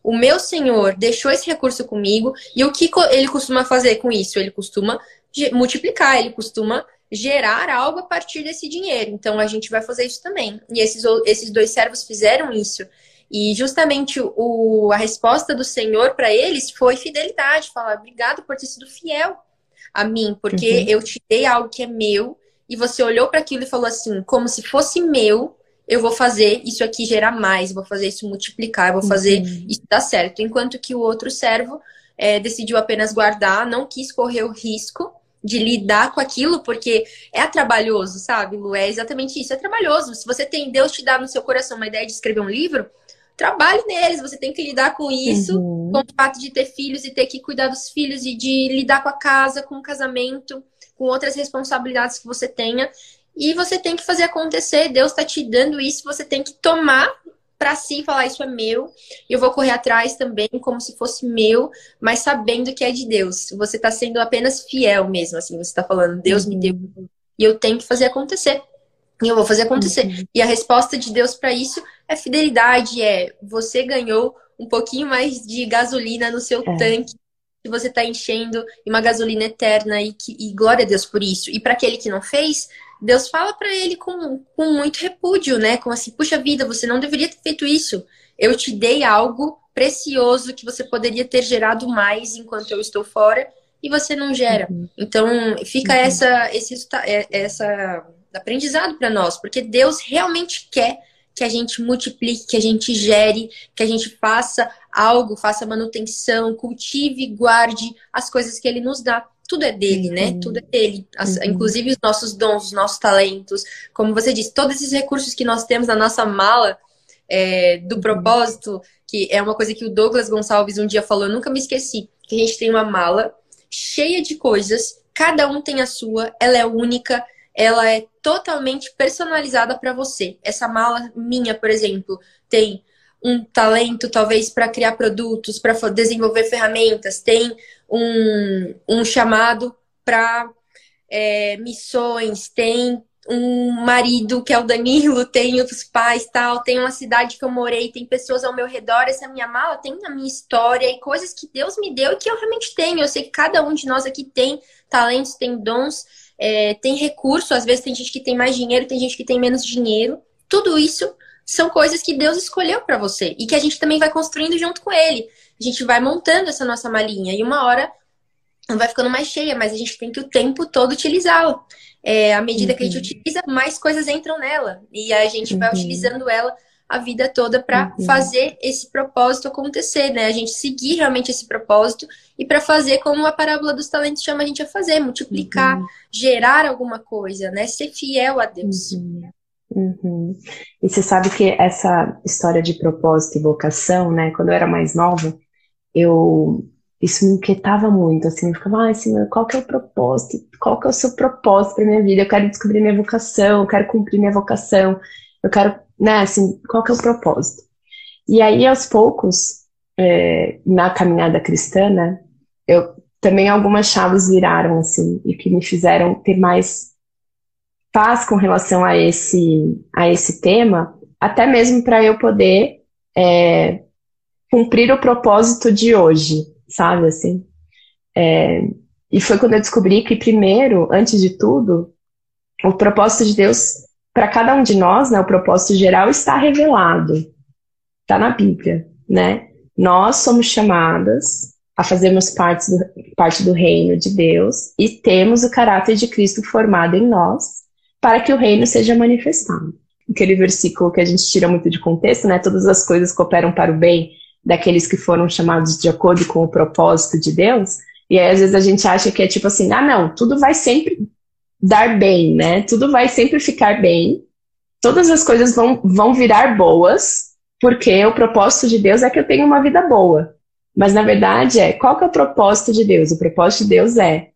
o meu senhor deixou esse recurso comigo, e o que ele costuma fazer com isso? Ele costuma multiplicar, ele costuma gerar algo a partir desse dinheiro. Então a gente vai fazer isso também. E esses, esses dois servos fizeram isso. E justamente o, a resposta do Senhor para eles foi fidelidade, falar obrigado por ter sido fiel a mim, porque uhum. eu te dei algo que é meu e você olhou para aquilo e falou assim, como se fosse meu, eu vou fazer isso aqui gerar mais, vou fazer isso multiplicar, vou fazer uhum. isso dar certo. Enquanto que o outro servo é, decidiu apenas guardar, não quis correr o risco de lidar com aquilo, porque é trabalhoso, sabe, Lu? É exatamente isso, é trabalhoso. Se você tem, Deus te dá no seu coração uma ideia de escrever um livro, trabalhe neles, você tem que lidar com isso, uhum. com o fato de ter filhos e ter que cuidar dos filhos e de lidar com a casa, com o casamento, com outras responsabilidades que você tenha. E você tem que fazer acontecer. Deus está te dando isso, você tem que tomar para si falar isso é meu, e eu vou correr atrás também como se fosse meu, mas sabendo que é de Deus. Você está sendo apenas fiel mesmo, assim, você está falando, Deus uhum. me deu e eu tenho que fazer acontecer. E eu vou fazer acontecer. Uhum. E a resposta de Deus para isso é fidelidade, é você ganhou um pouquinho mais de gasolina no seu é. tanque que você está enchendo e uma gasolina eterna e, que, e glória a Deus por isso. E para aquele que não fez, Deus fala para ele com, com muito repúdio, né? Com assim, puxa vida, você não deveria ter feito isso. Eu te dei algo precioso que você poderia ter gerado mais enquanto eu estou fora e você não gera. Uhum. Então fica uhum. essa esse é, essa aprendizado para nós, porque Deus realmente quer que a gente multiplique, que a gente gere, que a gente faça algo, faça manutenção, cultive, guarde as coisas que ele nos dá tudo é dele, né? Uhum. Tudo é dele. As, uhum. Inclusive os nossos dons, os nossos talentos. Como você disse, todos esses recursos que nós temos na nossa mala é, do uhum. propósito, que é uma coisa que o Douglas Gonçalves um dia falou, eu nunca me esqueci. Que a gente tem uma mala cheia de coisas, cada um tem a sua, ela é única, ela é totalmente personalizada para você. Essa mala minha, por exemplo, tem um talento talvez para criar produtos, para desenvolver ferramentas, tem um, um chamado para é, missões, tem um marido que é o Danilo, (laughs) tem os pais tal, tem uma cidade que eu morei, tem pessoas ao meu redor, essa minha mala tem a minha história e coisas que Deus me deu e que eu realmente tenho. Eu sei que cada um de nós aqui tem talentos, tem dons, é, tem recurso, às vezes tem gente que tem mais dinheiro, tem gente que tem menos dinheiro. Tudo isso são coisas que Deus escolheu para você e que a gente também vai construindo junto com Ele. A gente vai montando essa nossa malinha e uma hora vai ficando mais cheia, mas a gente tem que o tempo todo utilizá-la. É, à medida uhum. que a gente uhum. utiliza, mais coisas entram nela e a gente uhum. vai utilizando ela a vida toda para uhum. fazer esse propósito acontecer, né? A gente seguir realmente esse propósito e para fazer como a parábola dos talentos chama a gente a fazer, multiplicar, uhum. gerar alguma coisa, né? Ser fiel a Deus. Uhum. Uhum. E você sabe que essa história de propósito e vocação, né? Quando eu era mais nova, eu isso me inquietava muito, assim, eu ficava, ah, qual que é o propósito? Qual que é o seu propósito para minha vida? Eu quero descobrir minha vocação, eu quero cumprir minha vocação, eu quero, né, assim, qual que é o propósito? E aí, aos poucos, é, na caminhada cristã, né, eu também algumas chaves viraram, assim, e que me fizeram ter mais faz com relação a esse, a esse tema, até mesmo para eu poder é, cumprir o propósito de hoje, sabe assim? É, e foi quando eu descobri que, primeiro, antes de tudo, o propósito de Deus para cada um de nós, né, o propósito geral está revelado, está na Bíblia, né? Nós somos chamadas a fazermos parte do, parte do reino de Deus e temos o caráter de Cristo formado em nós para que o reino seja manifestado. Aquele versículo que a gente tira muito de contexto, né? Todas as coisas cooperam para o bem daqueles que foram chamados de acordo com o propósito de Deus. E aí, às vezes, a gente acha que é tipo assim, ah, não, tudo vai sempre dar bem, né? Tudo vai sempre ficar bem. Todas as coisas vão, vão virar boas, porque o propósito de Deus é que eu tenha uma vida boa. Mas, na verdade, é qual que é o propósito de Deus? O propósito de Deus é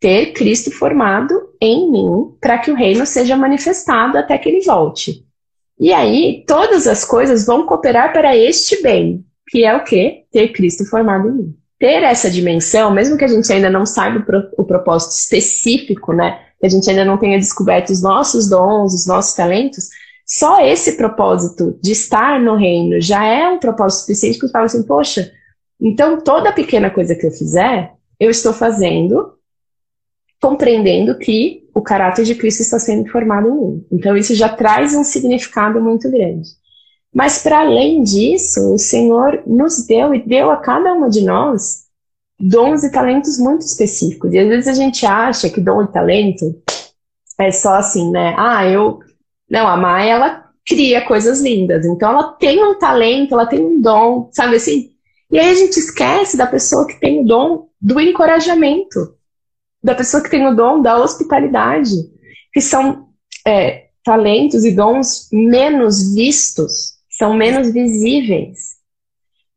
ter Cristo formado em mim para que o reino seja manifestado até que ele volte. E aí, todas as coisas vão cooperar para este bem, que é o quê? Ter Cristo formado em mim. Ter essa dimensão, mesmo que a gente ainda não saiba o propósito específico, né? Que a gente ainda não tenha descoberto os nossos dons, os nossos talentos, só esse propósito de estar no reino já é um propósito suficiente que eu assim, poxa, então toda pequena coisa que eu fizer, eu estou fazendo compreendendo que o caráter de Cristo está sendo formado em mim. Então, isso já traz um significado muito grande. Mas, para além disso, o Senhor nos deu e deu a cada uma de nós dons e talentos muito específicos. E às vezes a gente acha que dom e talento é só assim, né? Ah, eu. Não, a Maia, ela cria coisas lindas. Então, ela tem um talento, ela tem um dom, sabe assim? E aí a gente esquece da pessoa que tem o dom do encorajamento da pessoa que tem o dom da hospitalidade, que são é, talentos e dons menos vistos, são menos visíveis,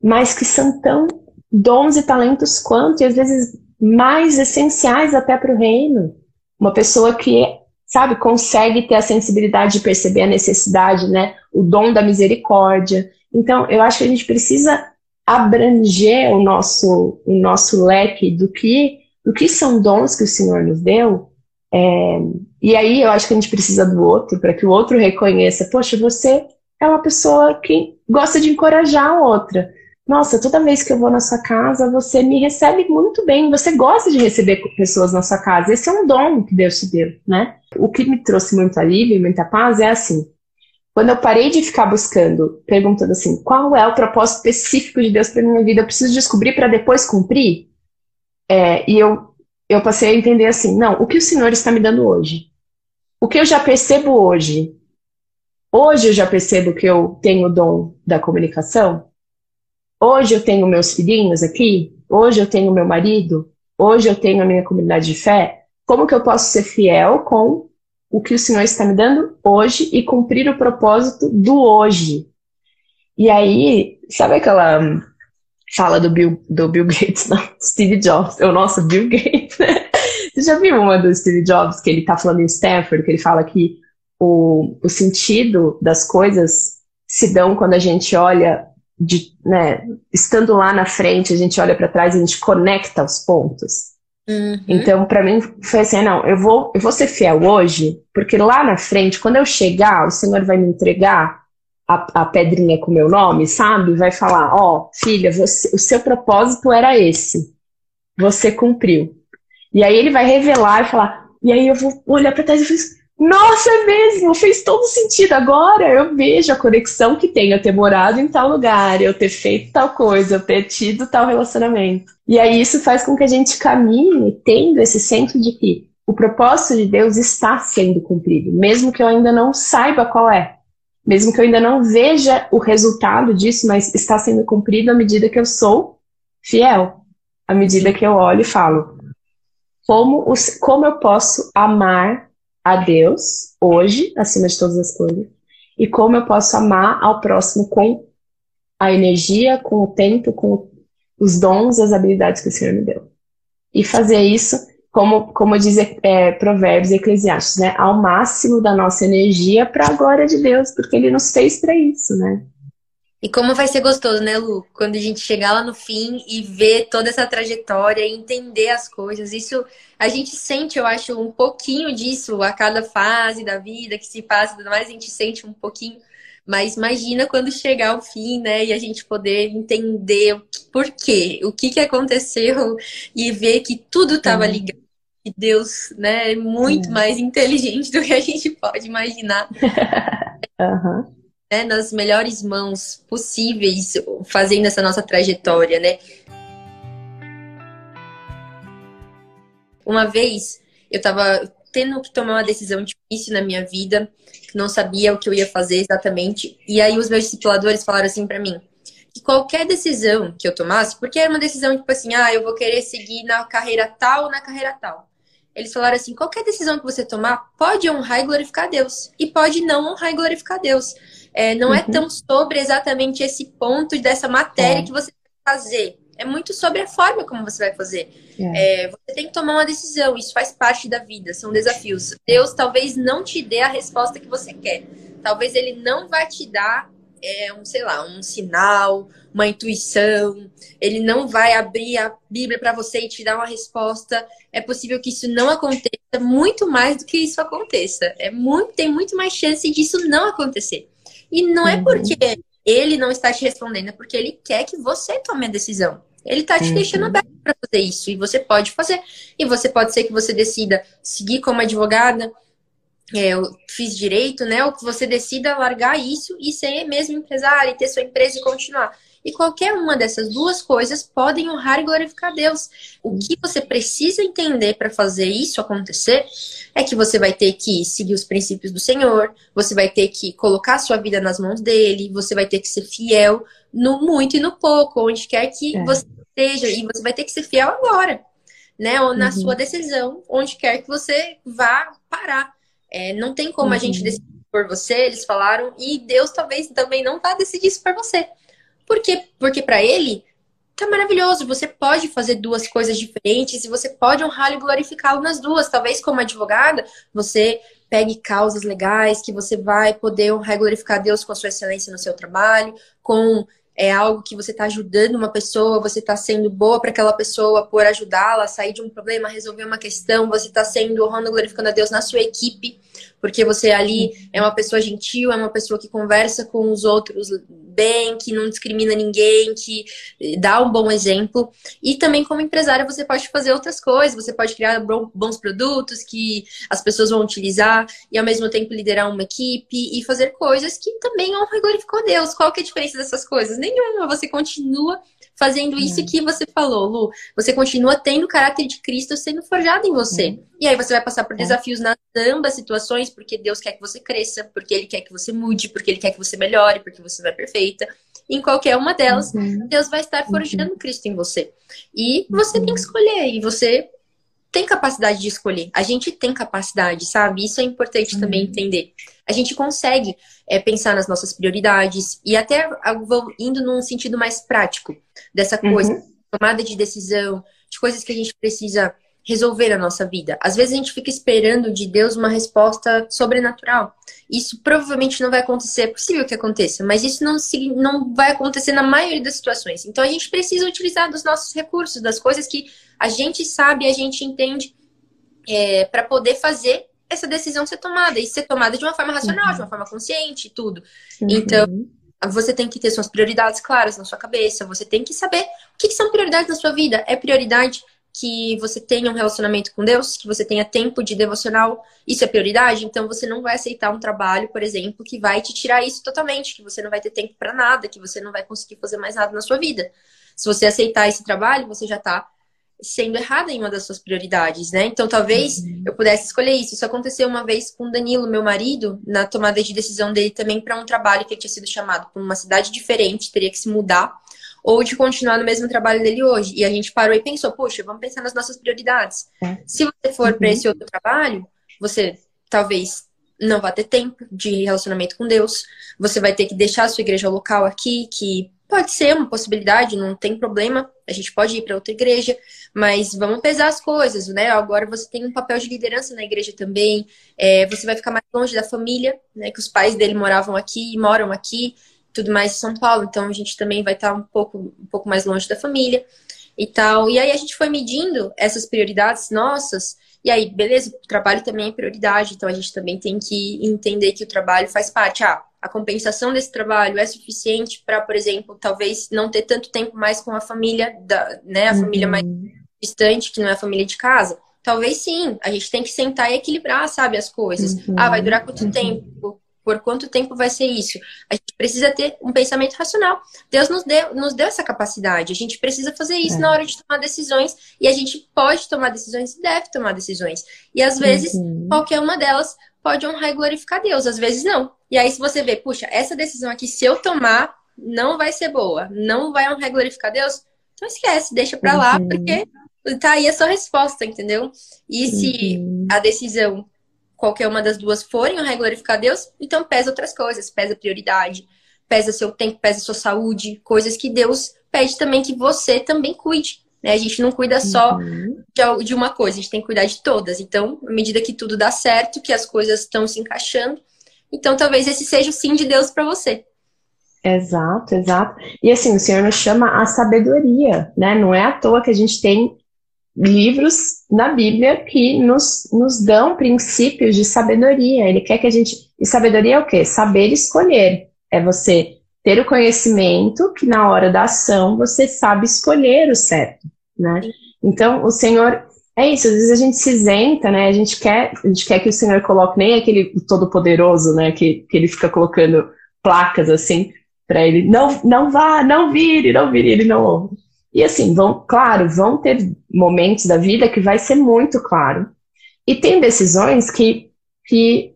mas que são tão dons e talentos quanto, e às vezes mais essenciais até para o reino. Uma pessoa que, sabe, consegue ter a sensibilidade de perceber a necessidade, né? O dom da misericórdia. Então, eu acho que a gente precisa abranger o nosso, o nosso leque do que, do que são dons que o Senhor nos deu. É, e aí eu acho que a gente precisa do outro, para que o outro reconheça, poxa, você é uma pessoa que gosta de encorajar a outra. Nossa, toda vez que eu vou na sua casa, você me recebe muito bem. Você gosta de receber pessoas na sua casa. Esse é um dom que Deus te deu, né? O que me trouxe muito alívio e muita paz é assim: quando eu parei de ficar buscando, perguntando assim, qual é o propósito específico de Deus para minha vida, eu preciso descobrir para depois cumprir. É, e eu, eu passei a entender assim, não, o que o Senhor está me dando hoje? O que eu já percebo hoje? Hoje eu já percebo que eu tenho o dom da comunicação. Hoje eu tenho meus filhinhos aqui. Hoje eu tenho meu marido. Hoje eu tenho a minha comunidade de fé. Como que eu posso ser fiel com o que o Senhor está me dando hoje e cumprir o propósito do hoje. E aí, sabe aquela fala do Bill, do Bill Gates, (laughs) não, Steve Jobs, o nosso Bill Gates, né? Você já viu uma do Steve Jobs que ele está falando em Stanford, que ele fala que o, o sentido das coisas se dão quando a gente olha, de, né, estando lá na frente, a gente olha para trás e a gente conecta os pontos. Uhum. Então, para mim, foi assim: não, eu vou, eu vou ser fiel hoje, porque lá na frente, quando eu chegar, o Senhor vai me entregar a, a pedrinha com o meu nome, sabe? Vai falar: ó, oh, filha, você, o seu propósito era esse, você cumpriu. E aí ele vai revelar e falar: e aí eu vou olhar para trás e falar nossa, é mesmo, fez todo sentido. Agora eu vejo a conexão que tem eu ter morado em tal lugar, eu ter feito tal coisa, eu ter tido tal relacionamento. E aí isso faz com que a gente caminhe tendo esse senso de que o propósito de Deus está sendo cumprido, mesmo que eu ainda não saiba qual é. Mesmo que eu ainda não veja o resultado disso, mas está sendo cumprido à medida que eu sou fiel. À medida que eu olho e falo, como, os, como eu posso amar a Deus hoje, acima de todas as coisas, e como eu posso amar ao próximo com a energia, com o tempo, com os dons, as habilidades que o Senhor me deu. E fazer isso, como, como diz é, Provérbios e Eclesiastes, né? Ao máximo da nossa energia para a glória de Deus, porque Ele nos fez para isso, né? E como vai ser gostoso, né, Lu? Quando a gente chegar lá no fim e ver toda essa trajetória e entender as coisas. Isso a gente sente, eu acho, um pouquinho disso a cada fase da vida que se passa tudo mais, a gente sente um pouquinho. Mas imagina quando chegar o fim, né? E a gente poder entender o por quê, o que, que aconteceu e ver que tudo estava uhum. ligado. E Deus, né, é muito uhum. mais inteligente do que a gente pode imaginar. (laughs) uhum. né, nas melhores mãos possíveis, fazendo essa nossa trajetória, né? Uma vez eu estava tendo que tomar uma decisão difícil na minha vida, não sabia o que eu ia fazer exatamente, e aí os meus discipuladores falaram assim para mim, que qualquer decisão que eu tomasse, porque era uma decisão tipo assim, ah, eu vou querer seguir na carreira tal ou na carreira tal. Eles falaram assim: qualquer decisão que você tomar pode honrar e glorificar Deus, e pode não honrar e glorificar Deus. É, não é uhum. é tão sobre exatamente esse ponto dessa matéria é. que você vai fazer. É muito sobre a forma como você vai fazer. É. é. você tem que tomar uma decisão, isso faz parte da vida, são desafios. Deus talvez não te dê a resposta que você quer. Talvez ele não vai te dar é um, sei lá, um sinal, uma intuição. Ele não vai abrir a Bíblia para você e te dar uma resposta. É possível que isso não aconteça muito mais do que isso aconteça. É muito, tem muito mais chance disso não acontecer. E não é uhum. porque ele não está te respondendo, é porque ele quer que você tome a decisão. Ele está te uhum. deixando aberto para fazer isso e você pode fazer. E você pode ser que você decida seguir como advogada, é, eu fiz direito, né? Ou que você decida largar isso e ser mesmo empresário e ter sua empresa e continuar. E qualquer uma dessas duas coisas podem honrar e glorificar Deus. O que você precisa entender para fazer isso acontecer é que você vai ter que seguir os princípios do Senhor, você vai ter que colocar a sua vida nas mãos dele, você vai ter que ser fiel no muito e no pouco, onde quer que é. você esteja, e você vai ter que ser fiel agora, né? Ou na uhum. sua decisão, onde quer que você vá parar. É, não tem como uhum. a gente uhum. decidir por você, eles falaram, e Deus talvez também não vá decidir isso por você. Por quê? Porque para ele tá maravilhoso, você pode fazer duas coisas diferentes e você pode honrar e glorificá-lo nas duas. Talvez como advogada, você pegue causas legais que você vai poder honrar e glorificar Deus com a sua excelência no seu trabalho, com é algo que você está ajudando uma pessoa, você está sendo boa para aquela pessoa por ajudá-la a sair de um problema, resolver uma questão, você está sendo honrando glorificando a Deus na sua equipe, porque você ali é uma pessoa gentil, é uma pessoa que conversa com os outros bem, que não discrimina ninguém, que dá um bom exemplo. E também, como empresária, você pode fazer outras coisas, você pode criar bons produtos que as pessoas vão utilizar e, ao mesmo tempo, liderar uma equipe e fazer coisas que também honram glorificam a Deus. Qual que é a diferença dessas coisas? Nenhuma. Você continua fazendo isso que você falou, Lu. Você continua tendo o caráter de Cristo sendo forjado em você. E aí você vai passar por desafios nas ambas situações, porque Deus quer que você cresça, porque Ele quer que você mude, porque Ele quer que você melhore, porque você não é perfeita. Em qualquer uma delas, uhum. Deus vai estar forjando uhum. Cristo em você. E você tem que escolher, e você tem capacidade de escolher. A gente tem capacidade, sabe? Isso é importante uhum. também entender. A gente consegue é, pensar nas nossas prioridades e até indo num sentido mais prático dessa coisa, uhum. tomada de decisão, de coisas que a gente precisa resolver na nossa vida. Às vezes a gente fica esperando de Deus uma resposta sobrenatural. Isso provavelmente não vai acontecer, é possível que aconteça, mas isso não, não vai acontecer na maioria das situações. Então a gente precisa utilizar dos nossos recursos, das coisas que a gente sabe, a gente entende, é, para poder fazer essa decisão ser tomada e ser tomada de uma forma racional, uhum. de uma forma consciente e tudo. Uhum. Então, você tem que ter suas prioridades claras na sua cabeça, você tem que saber o que, que são prioridades na sua vida. É prioridade que você tenha um relacionamento com Deus, que você tenha tempo de devocional, isso é prioridade, então você não vai aceitar um trabalho, por exemplo, que vai te tirar isso totalmente, que você não vai ter tempo para nada, que você não vai conseguir fazer mais nada na sua vida. Se você aceitar esse trabalho, você já está sendo errada em uma das suas prioridades, né? Então talvez uhum. eu pudesse escolher isso. Isso aconteceu uma vez com Danilo, meu marido, na tomada de decisão dele também para um trabalho que tinha sido chamado para uma cidade diferente, teria que se mudar, ou de continuar no mesmo trabalho dele hoje. E a gente parou e pensou, poxa, vamos pensar nas nossas prioridades. É. Se você for uhum. para esse outro trabalho, você talvez não vai ter tempo de relacionamento com Deus. Você vai ter que deixar a sua igreja local aqui, que Pode ser uma possibilidade, não tem problema. A gente pode ir para outra igreja, mas vamos pesar as coisas, né? Agora você tem um papel de liderança na igreja também. É, você vai ficar mais longe da família, né? Que os pais dele moravam aqui, moram aqui, tudo mais em São Paulo. Então a gente também vai estar um pouco, um pouco mais longe da família e tal. E aí a gente foi medindo essas prioridades nossas. E aí, beleza, o trabalho também é prioridade, então a gente também tem que entender que o trabalho faz parte. Ah, a compensação desse trabalho é suficiente para, por exemplo, talvez não ter tanto tempo mais com a família, da, né, a uhum. família mais distante, que não é a família de casa? Talvez sim, a gente tem que sentar e equilibrar, sabe, as coisas. Uhum. Ah, vai durar quanto uhum. tempo? Por quanto tempo vai ser isso? A gente precisa ter um pensamento racional. Deus nos deu, nos deu essa capacidade. A gente precisa fazer isso é. na hora de tomar decisões. E a gente pode tomar decisões e deve tomar decisões. E às vezes, uhum. qualquer uma delas pode honrar e glorificar Deus, às vezes não. E aí, se você vê, puxa, essa decisão aqui, se eu tomar, não vai ser boa, não vai honrar e glorificar Deus, então esquece, deixa pra lá, uhum. porque tá aí a sua resposta, entendeu? E se uhum. a decisão, qualquer uma das duas, forem honrar e glorificar Deus, então pesa outras coisas, pesa prioridade, pesa seu tempo, pesa sua saúde, coisas que Deus pede também que você também cuide. Né? A gente não cuida só uhum. de, de uma coisa, a gente tem que cuidar de todas. Então, à medida que tudo dá certo, que as coisas estão se encaixando, então talvez esse seja o sim de Deus para você. Exato, exato. E assim, o Senhor nos chama a sabedoria, né? Não é à toa que a gente tem livros na Bíblia que nos, nos dão princípios de sabedoria. Ele quer que a gente. E sabedoria é o quê? Saber escolher. É você ter o conhecimento que na hora da ação você sabe escolher o certo, né? Então, o Senhor é isso, às vezes a gente se isenta, né? A gente quer, a gente quer que o Senhor coloque nem aquele todo-poderoso, né? Que, que ele fica colocando placas assim para ele, não, não vá, não vire, não vire, ele não ouve. E assim, vão, claro, vão ter momentos da vida que vai ser muito claro. E tem decisões que, que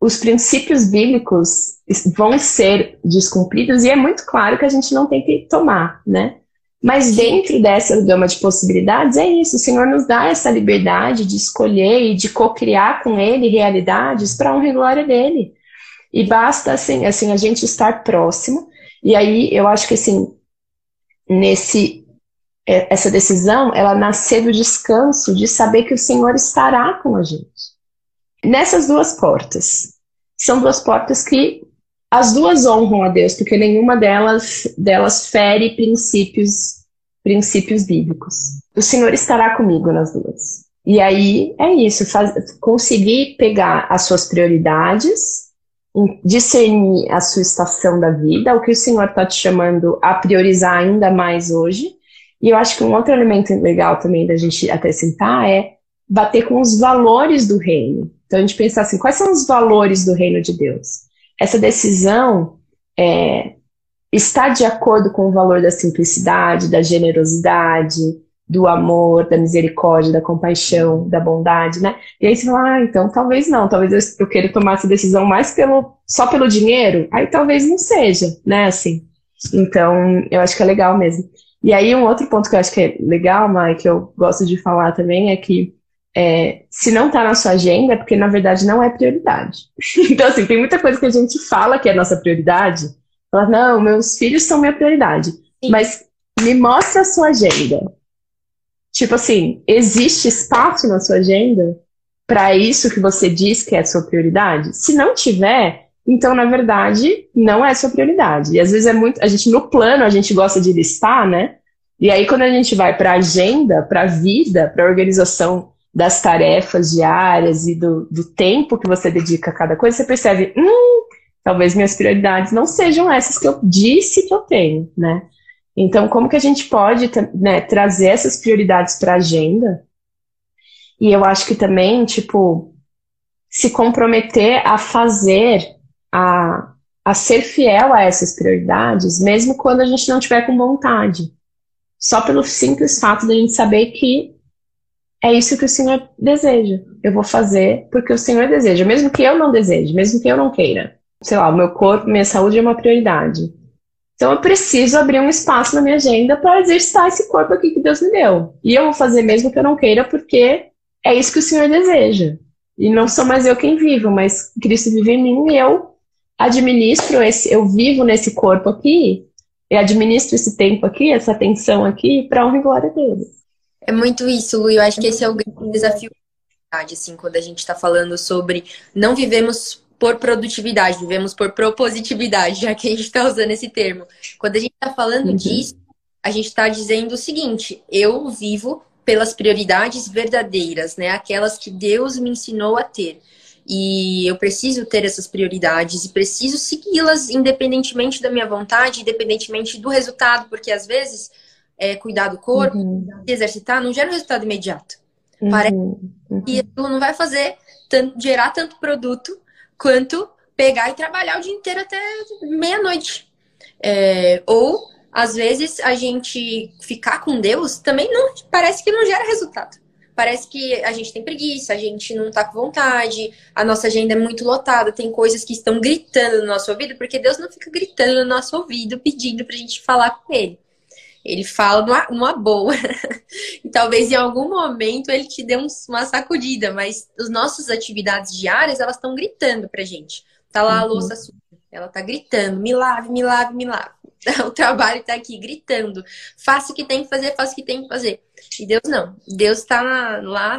os princípios bíblicos vão ser descumpridos e é muito claro que a gente não tem que tomar, né? Mas dentro dessa gama de possibilidades é isso, o Senhor nos dá essa liberdade de escolher e de co-criar com Ele realidades para honra e glória dele. E basta, assim, assim, a gente estar próximo. E aí, eu acho que, assim, nesse essa decisão, ela nascer do descanso de saber que o Senhor estará com a gente. Nessas duas portas. São duas portas que as duas honram a Deus, porque nenhuma delas, delas fere princípios, princípios bíblicos. O Senhor estará comigo nas duas. E aí é isso, faz, conseguir pegar as suas prioridades, discernir a sua estação da vida, o que o Senhor está te chamando a priorizar ainda mais hoje. E eu acho que um outro elemento legal também da gente acrescentar é bater com os valores do reino. Então a gente pensar assim, quais são os valores do reino de Deus? Essa decisão é, está de acordo com o valor da simplicidade, da generosidade, do amor, da misericórdia, da compaixão, da bondade, né? E aí você fala, ah, então talvez não, talvez eu queira tomar essa decisão mais pelo, só pelo dinheiro, aí talvez não seja, né, assim. Então, eu acho que é legal mesmo. E aí, um outro ponto que eu acho que é legal, Mai, que eu gosto de falar também, é que é, se não está na sua agenda, é porque na verdade não é prioridade. (laughs) então, assim, tem muita coisa que a gente fala que é nossa prioridade. Fala, não, meus filhos são minha prioridade. Sim. Mas me mostra a sua agenda. Tipo assim, existe espaço na sua agenda para isso que você diz que é a sua prioridade? Se não tiver, então na verdade não é sua prioridade. E às vezes é muito, a gente no plano a gente gosta de listar, né? E aí quando a gente vai para a agenda, para a vida, para a organização das tarefas diárias e do, do tempo que você dedica a cada coisa, você percebe, hum, talvez minhas prioridades não sejam essas que eu disse que eu tenho, né? Então, como que a gente pode né, trazer essas prioridades para a agenda? E eu acho que também, tipo, se comprometer a fazer, a, a ser fiel a essas prioridades, mesmo quando a gente não tiver com vontade. Só pelo simples fato de a gente saber que é isso que o Senhor deseja. Eu vou fazer porque o Senhor deseja, mesmo que eu não deseje, mesmo que eu não queira. Sei lá, o meu corpo, minha saúde é uma prioridade. Então eu preciso abrir um espaço na minha agenda para exercitar esse corpo aqui que Deus me deu. E eu vou fazer mesmo que eu não queira, porque é isso que o Senhor deseja. E não sou mais eu quem vivo, mas Cristo vive em mim e eu administro esse, eu vivo nesse corpo aqui, e administro esse tempo aqui, essa atenção aqui, para honra e glória dele. É muito isso, Lu. Eu acho que esse é o grande desafio, assim, quando a gente está falando sobre não vivemos por produtividade, vivemos por propositividade, já que a gente está usando esse termo. Quando a gente está falando uhum. disso, a gente está dizendo o seguinte: eu vivo pelas prioridades verdadeiras, né? Aquelas que Deus me ensinou a ter. E eu preciso ter essas prioridades e preciso segui-las independentemente da minha vontade, independentemente do resultado, porque às vezes é, cuidar do corpo, uhum. exercitar, não gera um resultado imediato. Uhum. Parece uhum. que aquilo não vai fazer tanto, gerar tanto produto quanto pegar e trabalhar o dia inteiro até meia-noite. É, ou, às vezes, a gente ficar com Deus também não parece que não gera resultado. Parece que a gente tem preguiça, a gente não tá com vontade, a nossa agenda é muito lotada, tem coisas que estão gritando no nosso ouvido, porque Deus não fica gritando no nosso ouvido pedindo pra gente falar com Ele. Ele fala numa, numa boa. (laughs) e talvez em algum momento ele te dê um, uma sacudida, mas as nossas atividades diárias, elas estão gritando pra gente. Tá lá a uhum. louça suja, ela tá gritando, me lave, me lave, me lave. (laughs) O trabalho tá aqui gritando. Faça o que tem que fazer, faça o que tem que fazer. E Deus não. Deus tá lá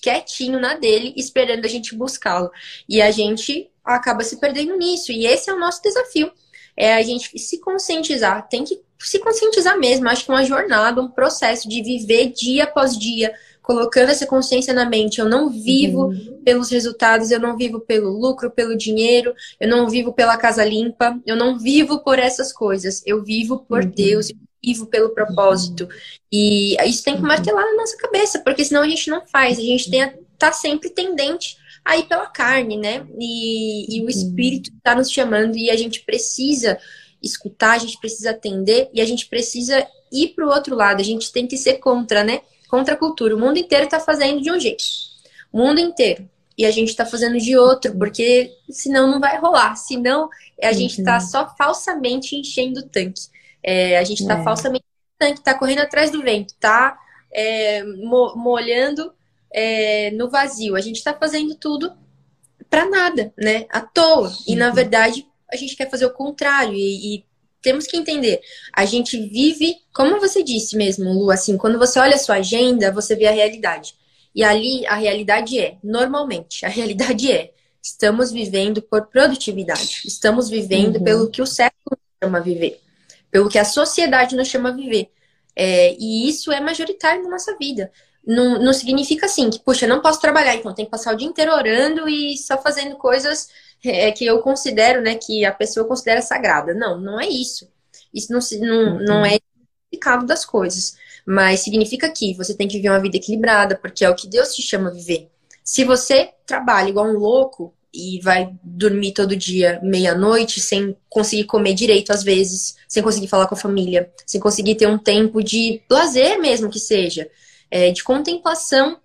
quietinho na dele, esperando a gente buscá-lo. E a gente acaba se perdendo nisso. E esse é o nosso desafio. É a gente se conscientizar. Tem que se conscientizar mesmo. Acho que é uma jornada, um processo de viver dia após dia, colocando essa consciência na mente. Eu não vivo uhum. pelos resultados, eu não vivo pelo lucro, pelo dinheiro, eu não vivo pela casa limpa, eu não vivo por essas coisas. Eu vivo por uhum. Deus, eu vivo pelo propósito. Uhum. E isso tem que uhum. martelar na nossa cabeça, porque senão a gente não faz. A gente tem tá sempre tendente a ir pela carne, né? E, e o Espírito está nos chamando e a gente precisa escutar, a gente precisa atender e a gente precisa ir para o outro lado. A gente tem que ser contra, né? Contra a cultura. O mundo inteiro está fazendo de um jeito. O mundo inteiro. E a gente está fazendo de outro, porque senão não vai rolar. Senão a gente está uhum. só falsamente enchendo o tanque. É, a gente está é. falsamente o tanque, está correndo atrás do vento, está é, mo molhando é, no vazio. A gente está fazendo tudo para nada, né? À toa. E na uhum. verdade, a gente quer fazer o contrário. E, e, temos que entender. A gente vive, como você disse mesmo, Lu, assim, quando você olha a sua agenda, você vê a realidade. E ali a realidade é, normalmente, a (laughs) realidade é, estamos vivendo por produtividade. Estamos vivendo uhum. pelo que o século chama viver. Pelo que a sociedade nos chama a viver. É, e isso é majoritário na nossa vida não, não significa assim que, puxa, não posso trabalhar, então tem que passar o dia inteiro orando e só fazendo coisas é, que eu considero, né, que a pessoa considera sagrada. Não, não é isso. Isso não, não, uhum. não é significado das coisas. Mas significa que você tem que viver uma vida equilibrada, porque é o que Deus te chama a viver. Se você trabalha igual um louco e vai dormir todo dia meia-noite sem conseguir comer direito às vezes, sem conseguir falar com a família, sem conseguir ter um tempo de lazer mesmo que seja, é, de contemplação.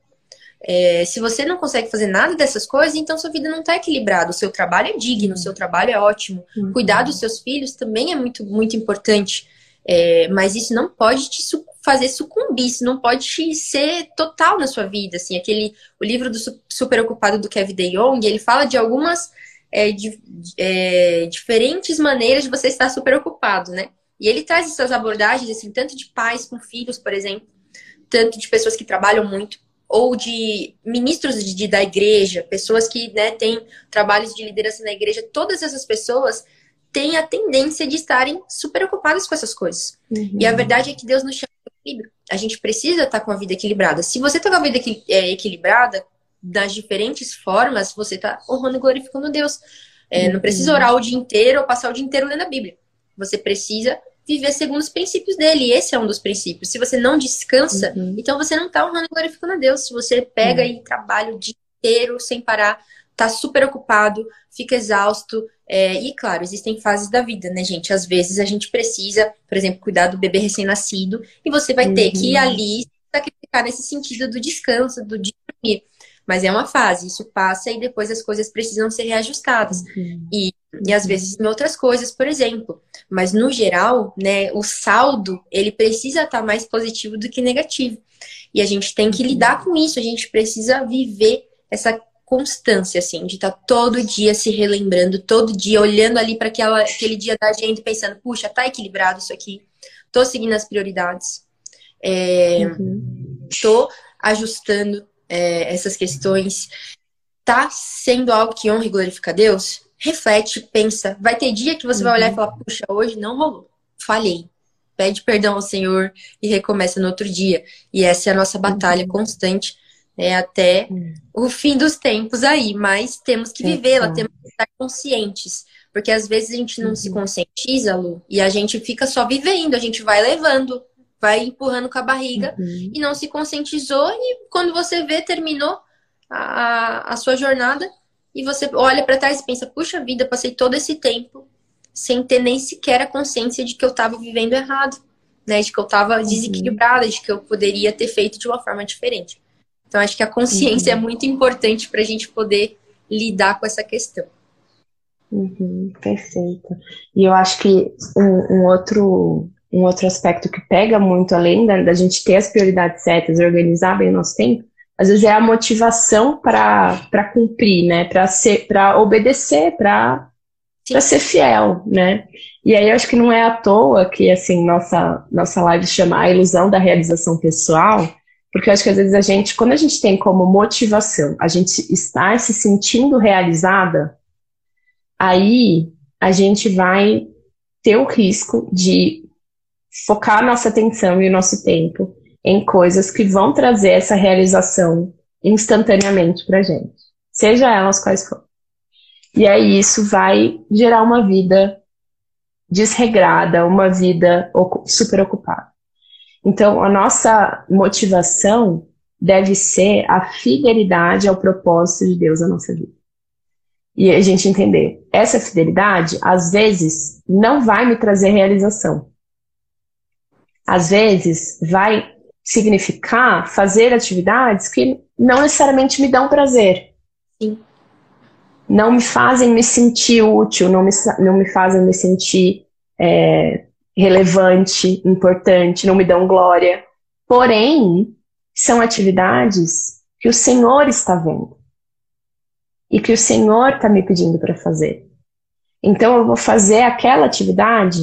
É, se você não consegue fazer nada dessas coisas, então sua vida não está equilibrada. O seu trabalho é digno, o seu trabalho é ótimo. Uhum. Cuidar dos seus filhos também é muito, muito importante. É, mas isso não pode te su fazer sucumbir, isso não pode ser total na sua vida. Assim, aquele, o livro do Super Ocupado do Kevin De Jong, ele fala de algumas é, de, é, diferentes maneiras de você estar super ocupado, né? E ele traz essas abordagens, assim, tanto de pais com filhos, por exemplo, tanto de pessoas que trabalham muito, ou de ministros de, de, da igreja, pessoas que né, têm trabalhos de liderança na igreja, todas essas pessoas têm a tendência de estarem super ocupadas com essas coisas. Uhum. E a verdade é que Deus nos chama. A gente precisa estar com a vida equilibrada. Se você está com a vida é, equilibrada, das diferentes formas, você está honrando e glorificando Deus. É. Não precisa uhum. orar o dia inteiro ou passar o dia inteiro lendo a Bíblia. Você precisa viver segundo os princípios dele. E esse é um dos princípios. Se você não descansa, uhum. então você não está honrando e glorificando a Deus. Se você pega uhum. e trabalha o dia inteiro sem parar, tá super ocupado, fica exausto. É, e claro, existem fases da vida, né, gente? Às vezes a gente precisa, por exemplo, cuidar do bebê recém-nascido e você vai uhum. ter que ir uhum. ali sacrificar nesse sentido do descanso, do dormir. Mas é uma fase, isso passa e depois as coisas precisam ser reajustadas. Uhum. E, e às vezes em outras coisas, por exemplo. Mas no geral, né, o saldo, ele precisa estar mais positivo do que negativo. E a gente tem que uhum. lidar com isso, a gente precisa viver essa constância, assim, de estar todo dia se relembrando, todo dia olhando ali para aquele dia da gente pensando, puxa, tá equilibrado isso aqui, tô seguindo as prioridades, é, uhum. tô ajustando, é, essas questões, tá sendo algo que honra e glorifica a Deus? Reflete, pensa. Vai ter dia que você uhum. vai olhar e uhum. falar, puxa, hoje não rolou, falhei. Pede perdão ao Senhor e recomeça no outro dia. E essa é a nossa batalha uhum. constante né, até uhum. o fim dos tempos aí. Mas temos que vivê-la, temos que estar conscientes. Porque às vezes a gente não uhum. se conscientiza, Lu, e a gente fica só vivendo, a gente vai levando vai empurrando com a barriga uhum. e não se conscientizou e quando você vê, terminou a, a sua jornada e você olha para trás e pensa, puxa vida, passei todo esse tempo sem ter nem sequer a consciência de que eu estava vivendo errado, né? De que eu estava uhum. desequilibrada, de que eu poderia ter feito de uma forma diferente. Então, acho que a consciência uhum. é muito importante para a gente poder lidar com essa questão. Uhum, perfeito. E eu acho que um, um outro um outro aspecto que pega muito, além da, da gente ter as prioridades certas, organizar bem o nosso tempo, às vezes é a motivação para cumprir, né? Para obedecer, para ser fiel, né? E aí eu acho que não é à toa que assim nossa nossa live chama a ilusão da realização pessoal, porque eu acho que às vezes a gente, quando a gente tem como motivação, a gente está se sentindo realizada, aí a gente vai ter o risco de focar nossa atenção e o nosso tempo em coisas que vão trazer essa realização instantaneamente para gente, seja elas quais forem. E aí isso vai gerar uma vida desregrada, uma vida super ocupada. Então, a nossa motivação deve ser a fidelidade ao propósito de Deus na nossa vida. E a gente entender, essa fidelidade, às vezes, não vai me trazer realização às vezes, vai significar fazer atividades que não necessariamente me dão prazer. Sim. Não me fazem me sentir útil, não me, não me fazem me sentir é, relevante, importante, não me dão glória. Porém, são atividades que o Senhor está vendo. e que o Senhor está me pedindo para fazer. Então eu vou fazer aquela atividade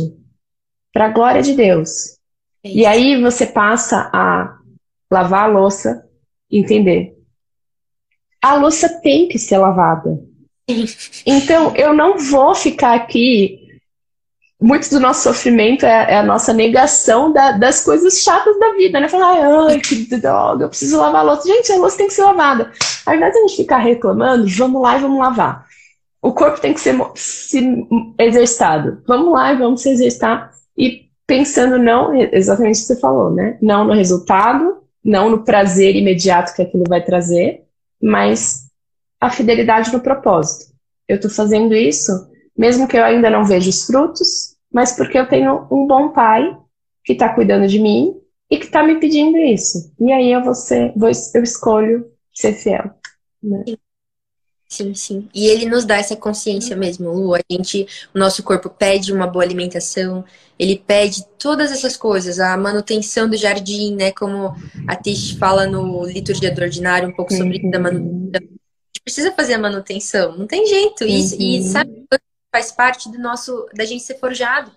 para a glória de Deus. É e aí você passa a lavar a louça e entender. A louça tem que ser lavada. Então eu não vou ficar aqui muito do nosso sofrimento é, é a nossa negação da, das coisas chatas da vida, né? Falar, ai, que droga, eu preciso lavar a louça. Gente, a louça tem que ser lavada. Ao invés de a gente ficar reclamando, vamos lá e vamos lavar. O corpo tem que ser se exercitado. Vamos lá e vamos se exercitar. E pensando não, exatamente o que você falou, né? Não no resultado, não no prazer imediato que aquilo vai trazer, mas a fidelidade no propósito. Eu estou fazendo isso mesmo que eu ainda não veja os frutos, mas porque eu tenho um bom pai que está cuidando de mim e que está me pedindo isso. E aí eu vou ser, vou, eu escolho ser fiel. Né? Sim, sim. E ele nos dá essa consciência mesmo, Lu. A gente, o nosso corpo pede uma boa alimentação, ele pede todas essas coisas, a manutenção do jardim, né? Como a Tish fala no Liturgia do Ordinário, um pouco sobre uhum. a manutenção. A gente precisa fazer a manutenção, não tem jeito. E, uhum. e sabe, faz parte do nosso da gente ser forjado.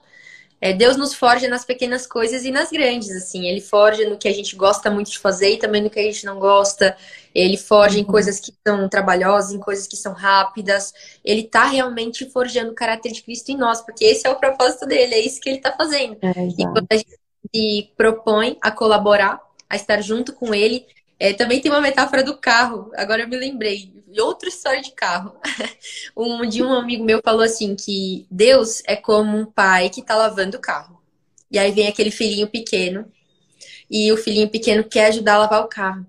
É, Deus nos forja nas pequenas coisas e nas grandes, assim. Ele forja no que a gente gosta muito de fazer e também no que a gente não gosta. Ele forja uhum. em coisas que são trabalhosas, em coisas que são rápidas. Ele tá realmente forjando o caráter de Cristo em nós, porque esse é o propósito dele, é isso que ele tá fazendo. É, e quando a gente se propõe a colaborar, a estar junto com ele, é, também tem uma metáfora do carro. Agora eu me lembrei outra história de carro. (laughs) Um de um amigo meu falou assim que Deus é como um pai que tá lavando o carro. E aí vem aquele filhinho pequeno e o filhinho pequeno quer ajudar a lavar o carro.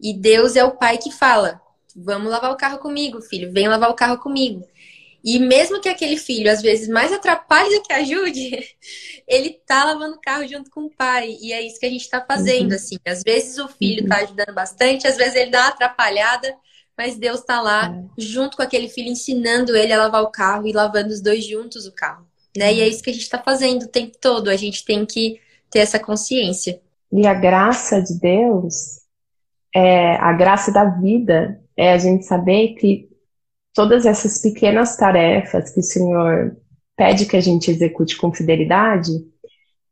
E Deus é o pai que fala: "Vamos lavar o carro comigo, filho. Vem lavar o carro comigo". E mesmo que aquele filho às vezes mais atrapalhe do que ajude, (laughs) ele tá lavando o carro junto com o pai. E é isso que a gente tá fazendo, uhum. assim. Às vezes o filho uhum. tá ajudando bastante, às vezes ele dá uma atrapalhada, mas Deus está lá é. junto com aquele filho, ensinando ele a lavar o carro e lavando os dois juntos o carro. Né? E é isso que a gente está fazendo o tempo todo. A gente tem que ter essa consciência. E a graça de Deus, é, a graça da vida, é a gente saber que todas essas pequenas tarefas que o Senhor pede que a gente execute com fidelidade,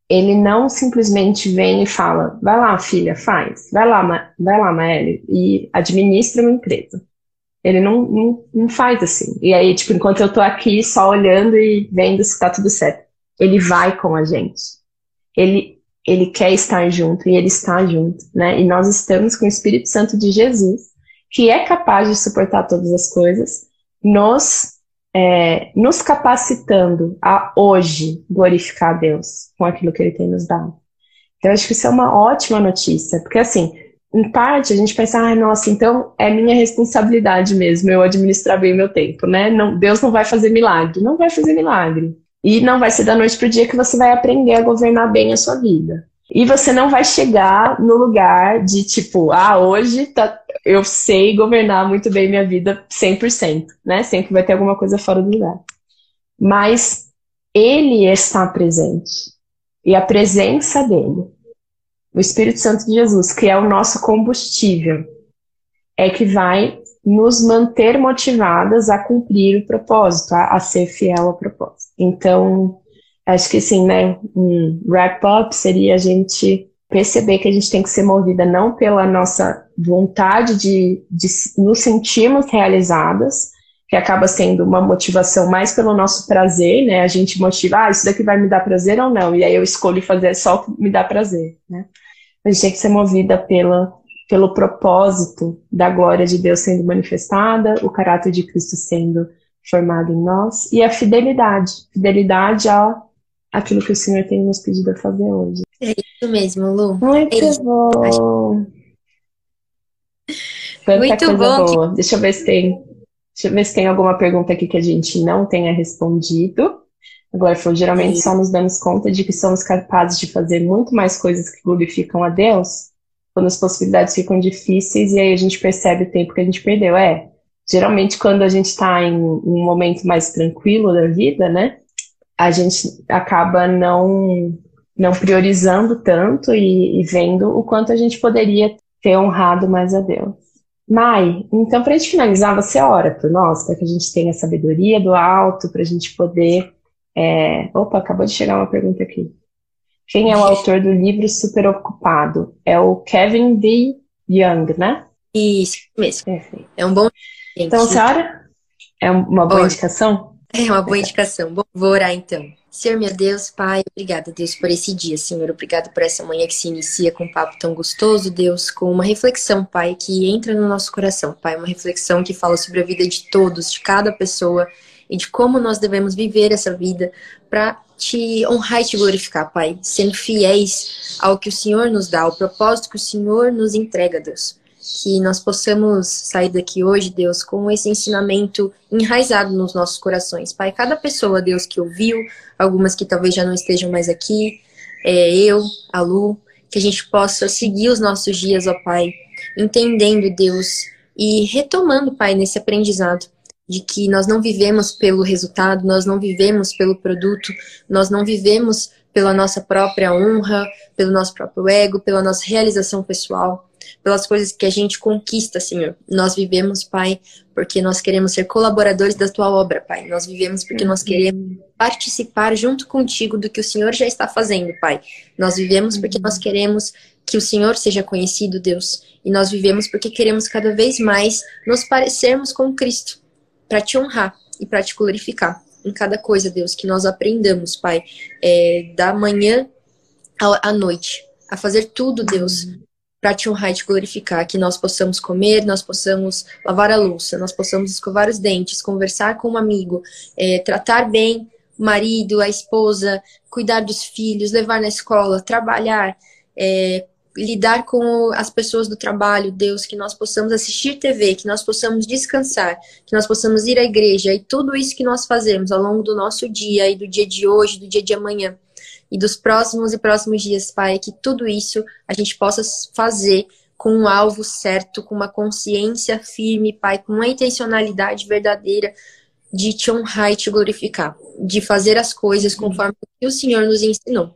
ele não simplesmente vem e fala, vai lá, filha, faz, vai lá, vai lá, Maeli, e administra uma empresa. Ele não, não, não, faz assim. E aí, tipo, enquanto eu tô aqui só olhando e vendo se tá tudo certo, ele vai com a gente. Ele, ele quer estar junto e ele está junto, né? E nós estamos com o Espírito Santo de Jesus, que é capaz de suportar todas as coisas, nos é, nos capacitando a hoje glorificar a Deus com aquilo que Ele tem nos dado. Então, acho que isso é uma ótima notícia, porque assim, em parte a gente pensa, ah, nossa, então é minha responsabilidade mesmo eu administrar bem meu tempo, né? Não, Deus não vai fazer milagre, não vai fazer milagre. E não vai ser da noite para o dia que você vai aprender a governar bem a sua vida. E você não vai chegar no lugar de tipo, ah, hoje tá, eu sei governar muito bem minha vida 100%, né? Sempre vai ter alguma coisa fora do lugar. Mas ele está presente. E a presença dele, o Espírito Santo de Jesus, que é o nosso combustível, é que vai nos manter motivadas a cumprir o propósito, a, a ser fiel ao propósito. Então, acho que sim, né? Um wrap-up seria a gente perceber que a gente tem que ser movida não pela nossa vontade de, de nos sentirmos realizadas, que acaba sendo uma motivação mais pelo nosso prazer, né? A gente motiva, ah, isso daqui vai me dar prazer ou não, e aí eu escolho fazer só o que me dá prazer, né? A gente tem que ser movida pela, pelo propósito da glória de Deus sendo manifestada, o caráter de Cristo sendo formado em nós e a fidelidade, fidelidade a aquilo que o Senhor tem nos pedido a fazer hoje. É isso mesmo, Lu. Muito é bom. Tanta Muito bom. Boa. Deixa eu ver se tem. Deixa eu ver se tem alguma pergunta aqui que a gente não tenha respondido. Agora, foi geralmente só nos damos conta de que somos capazes de fazer muito mais coisas que glorificam a Deus quando as possibilidades ficam difíceis e aí a gente percebe o tempo que a gente perdeu. É, geralmente quando a gente está em um momento mais tranquilo da vida, né? a gente acaba não, não priorizando tanto e, e vendo o quanto a gente poderia ter honrado mais a Deus. Mai, então para a gente finalizar, você ora por nós, para que a gente tenha sabedoria do alto, para a gente poder. É... Opa, acabou de chegar uma pergunta aqui. Quem é o autor do livro Super Ocupado? É o Kevin D. Young, né? Isso mesmo. Perfeito. É um bom. Então, senhora, é uma boa indicação? É uma boa indicação. Vou orar então. Senhor, meu Deus, Pai, obrigada, Deus, por esse dia, Senhor. Obrigado por essa manhã que se inicia com um papo tão gostoso, Deus, com uma reflexão, Pai, que entra no nosso coração, Pai. Uma reflexão que fala sobre a vida de todos, de cada pessoa e de como nós devemos viver essa vida para te honrar e te glorificar, Pai, sendo fiéis ao que o Senhor nos dá, ao propósito que o Senhor nos entrega, Deus que nós possamos sair daqui hoje, Deus, com esse ensinamento enraizado nos nossos corações. Pai, cada pessoa, Deus, que ouviu, algumas que talvez já não estejam mais aqui, é, eu, a Lu, que a gente possa seguir os nossos dias, ó Pai, entendendo, Deus, e retomando, Pai, nesse aprendizado de que nós não vivemos pelo resultado, nós não vivemos pelo produto, nós não vivemos pela nossa própria honra, pelo nosso próprio ego, pela nossa realização pessoal, pelas coisas que a gente conquista, Senhor. Nós vivemos, Pai, porque nós queremos ser colaboradores da tua obra, Pai. Nós vivemos porque nós queremos participar junto contigo do que o Senhor já está fazendo, Pai. Nós vivemos porque nós queremos que o Senhor seja conhecido, Deus. E nós vivemos porque queremos cada vez mais nos parecermos com Cristo, para te honrar e para te glorificar em cada coisa, Deus, que nós aprendamos, Pai, é, da manhã à noite, a fazer tudo, Deus, para te honrar e te glorificar, que nós possamos comer, nós possamos lavar a louça, nós possamos escovar os dentes, conversar com um amigo, é, tratar bem o marido, a esposa, cuidar dos filhos, levar na escola, trabalhar, é, lidar com as pessoas do trabalho, Deus, que nós possamos assistir TV, que nós possamos descansar, que nós possamos ir à igreja e tudo isso que nós fazemos ao longo do nosso dia e do dia de hoje, do dia de amanhã, e dos próximos e próximos dias, Pai, que tudo isso a gente possa fazer com um alvo certo, com uma consciência firme, Pai, com uma intencionalidade verdadeira de te honrar e te glorificar, de fazer as coisas conforme o Senhor nos ensinou.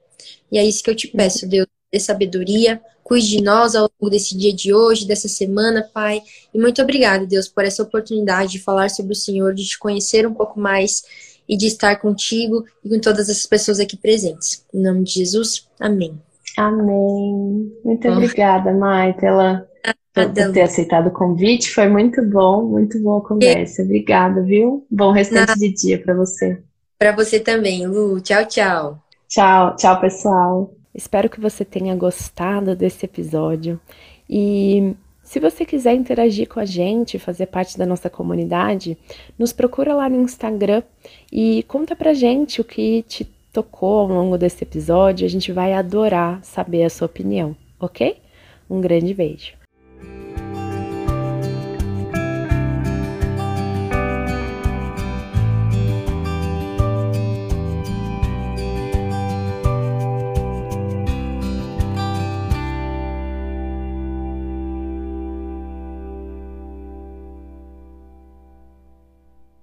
E é isso que eu te peço, Deus, dê sabedoria, cuide de nós ao longo desse dia de hoje, dessa semana, Pai. E muito obrigada, Deus, por essa oportunidade de falar sobre o Senhor, de te conhecer um pouco mais e de estar contigo e com todas as pessoas aqui presentes. Em nome de Jesus, amém. Amém. Muito oh. obrigada, Mai, pela, por ter aceitado o convite. Foi muito bom, muito boa conversa. Obrigada, viu? Bom restante de dia para você. Para você também, Lu. Tchau, tchau. Tchau, tchau, pessoal. Espero que você tenha gostado desse episódio e se você quiser interagir com a gente, fazer parte da nossa comunidade, nos procura lá no Instagram e conta pra gente o que te tocou ao longo desse episódio. A gente vai adorar saber a sua opinião, ok? Um grande beijo.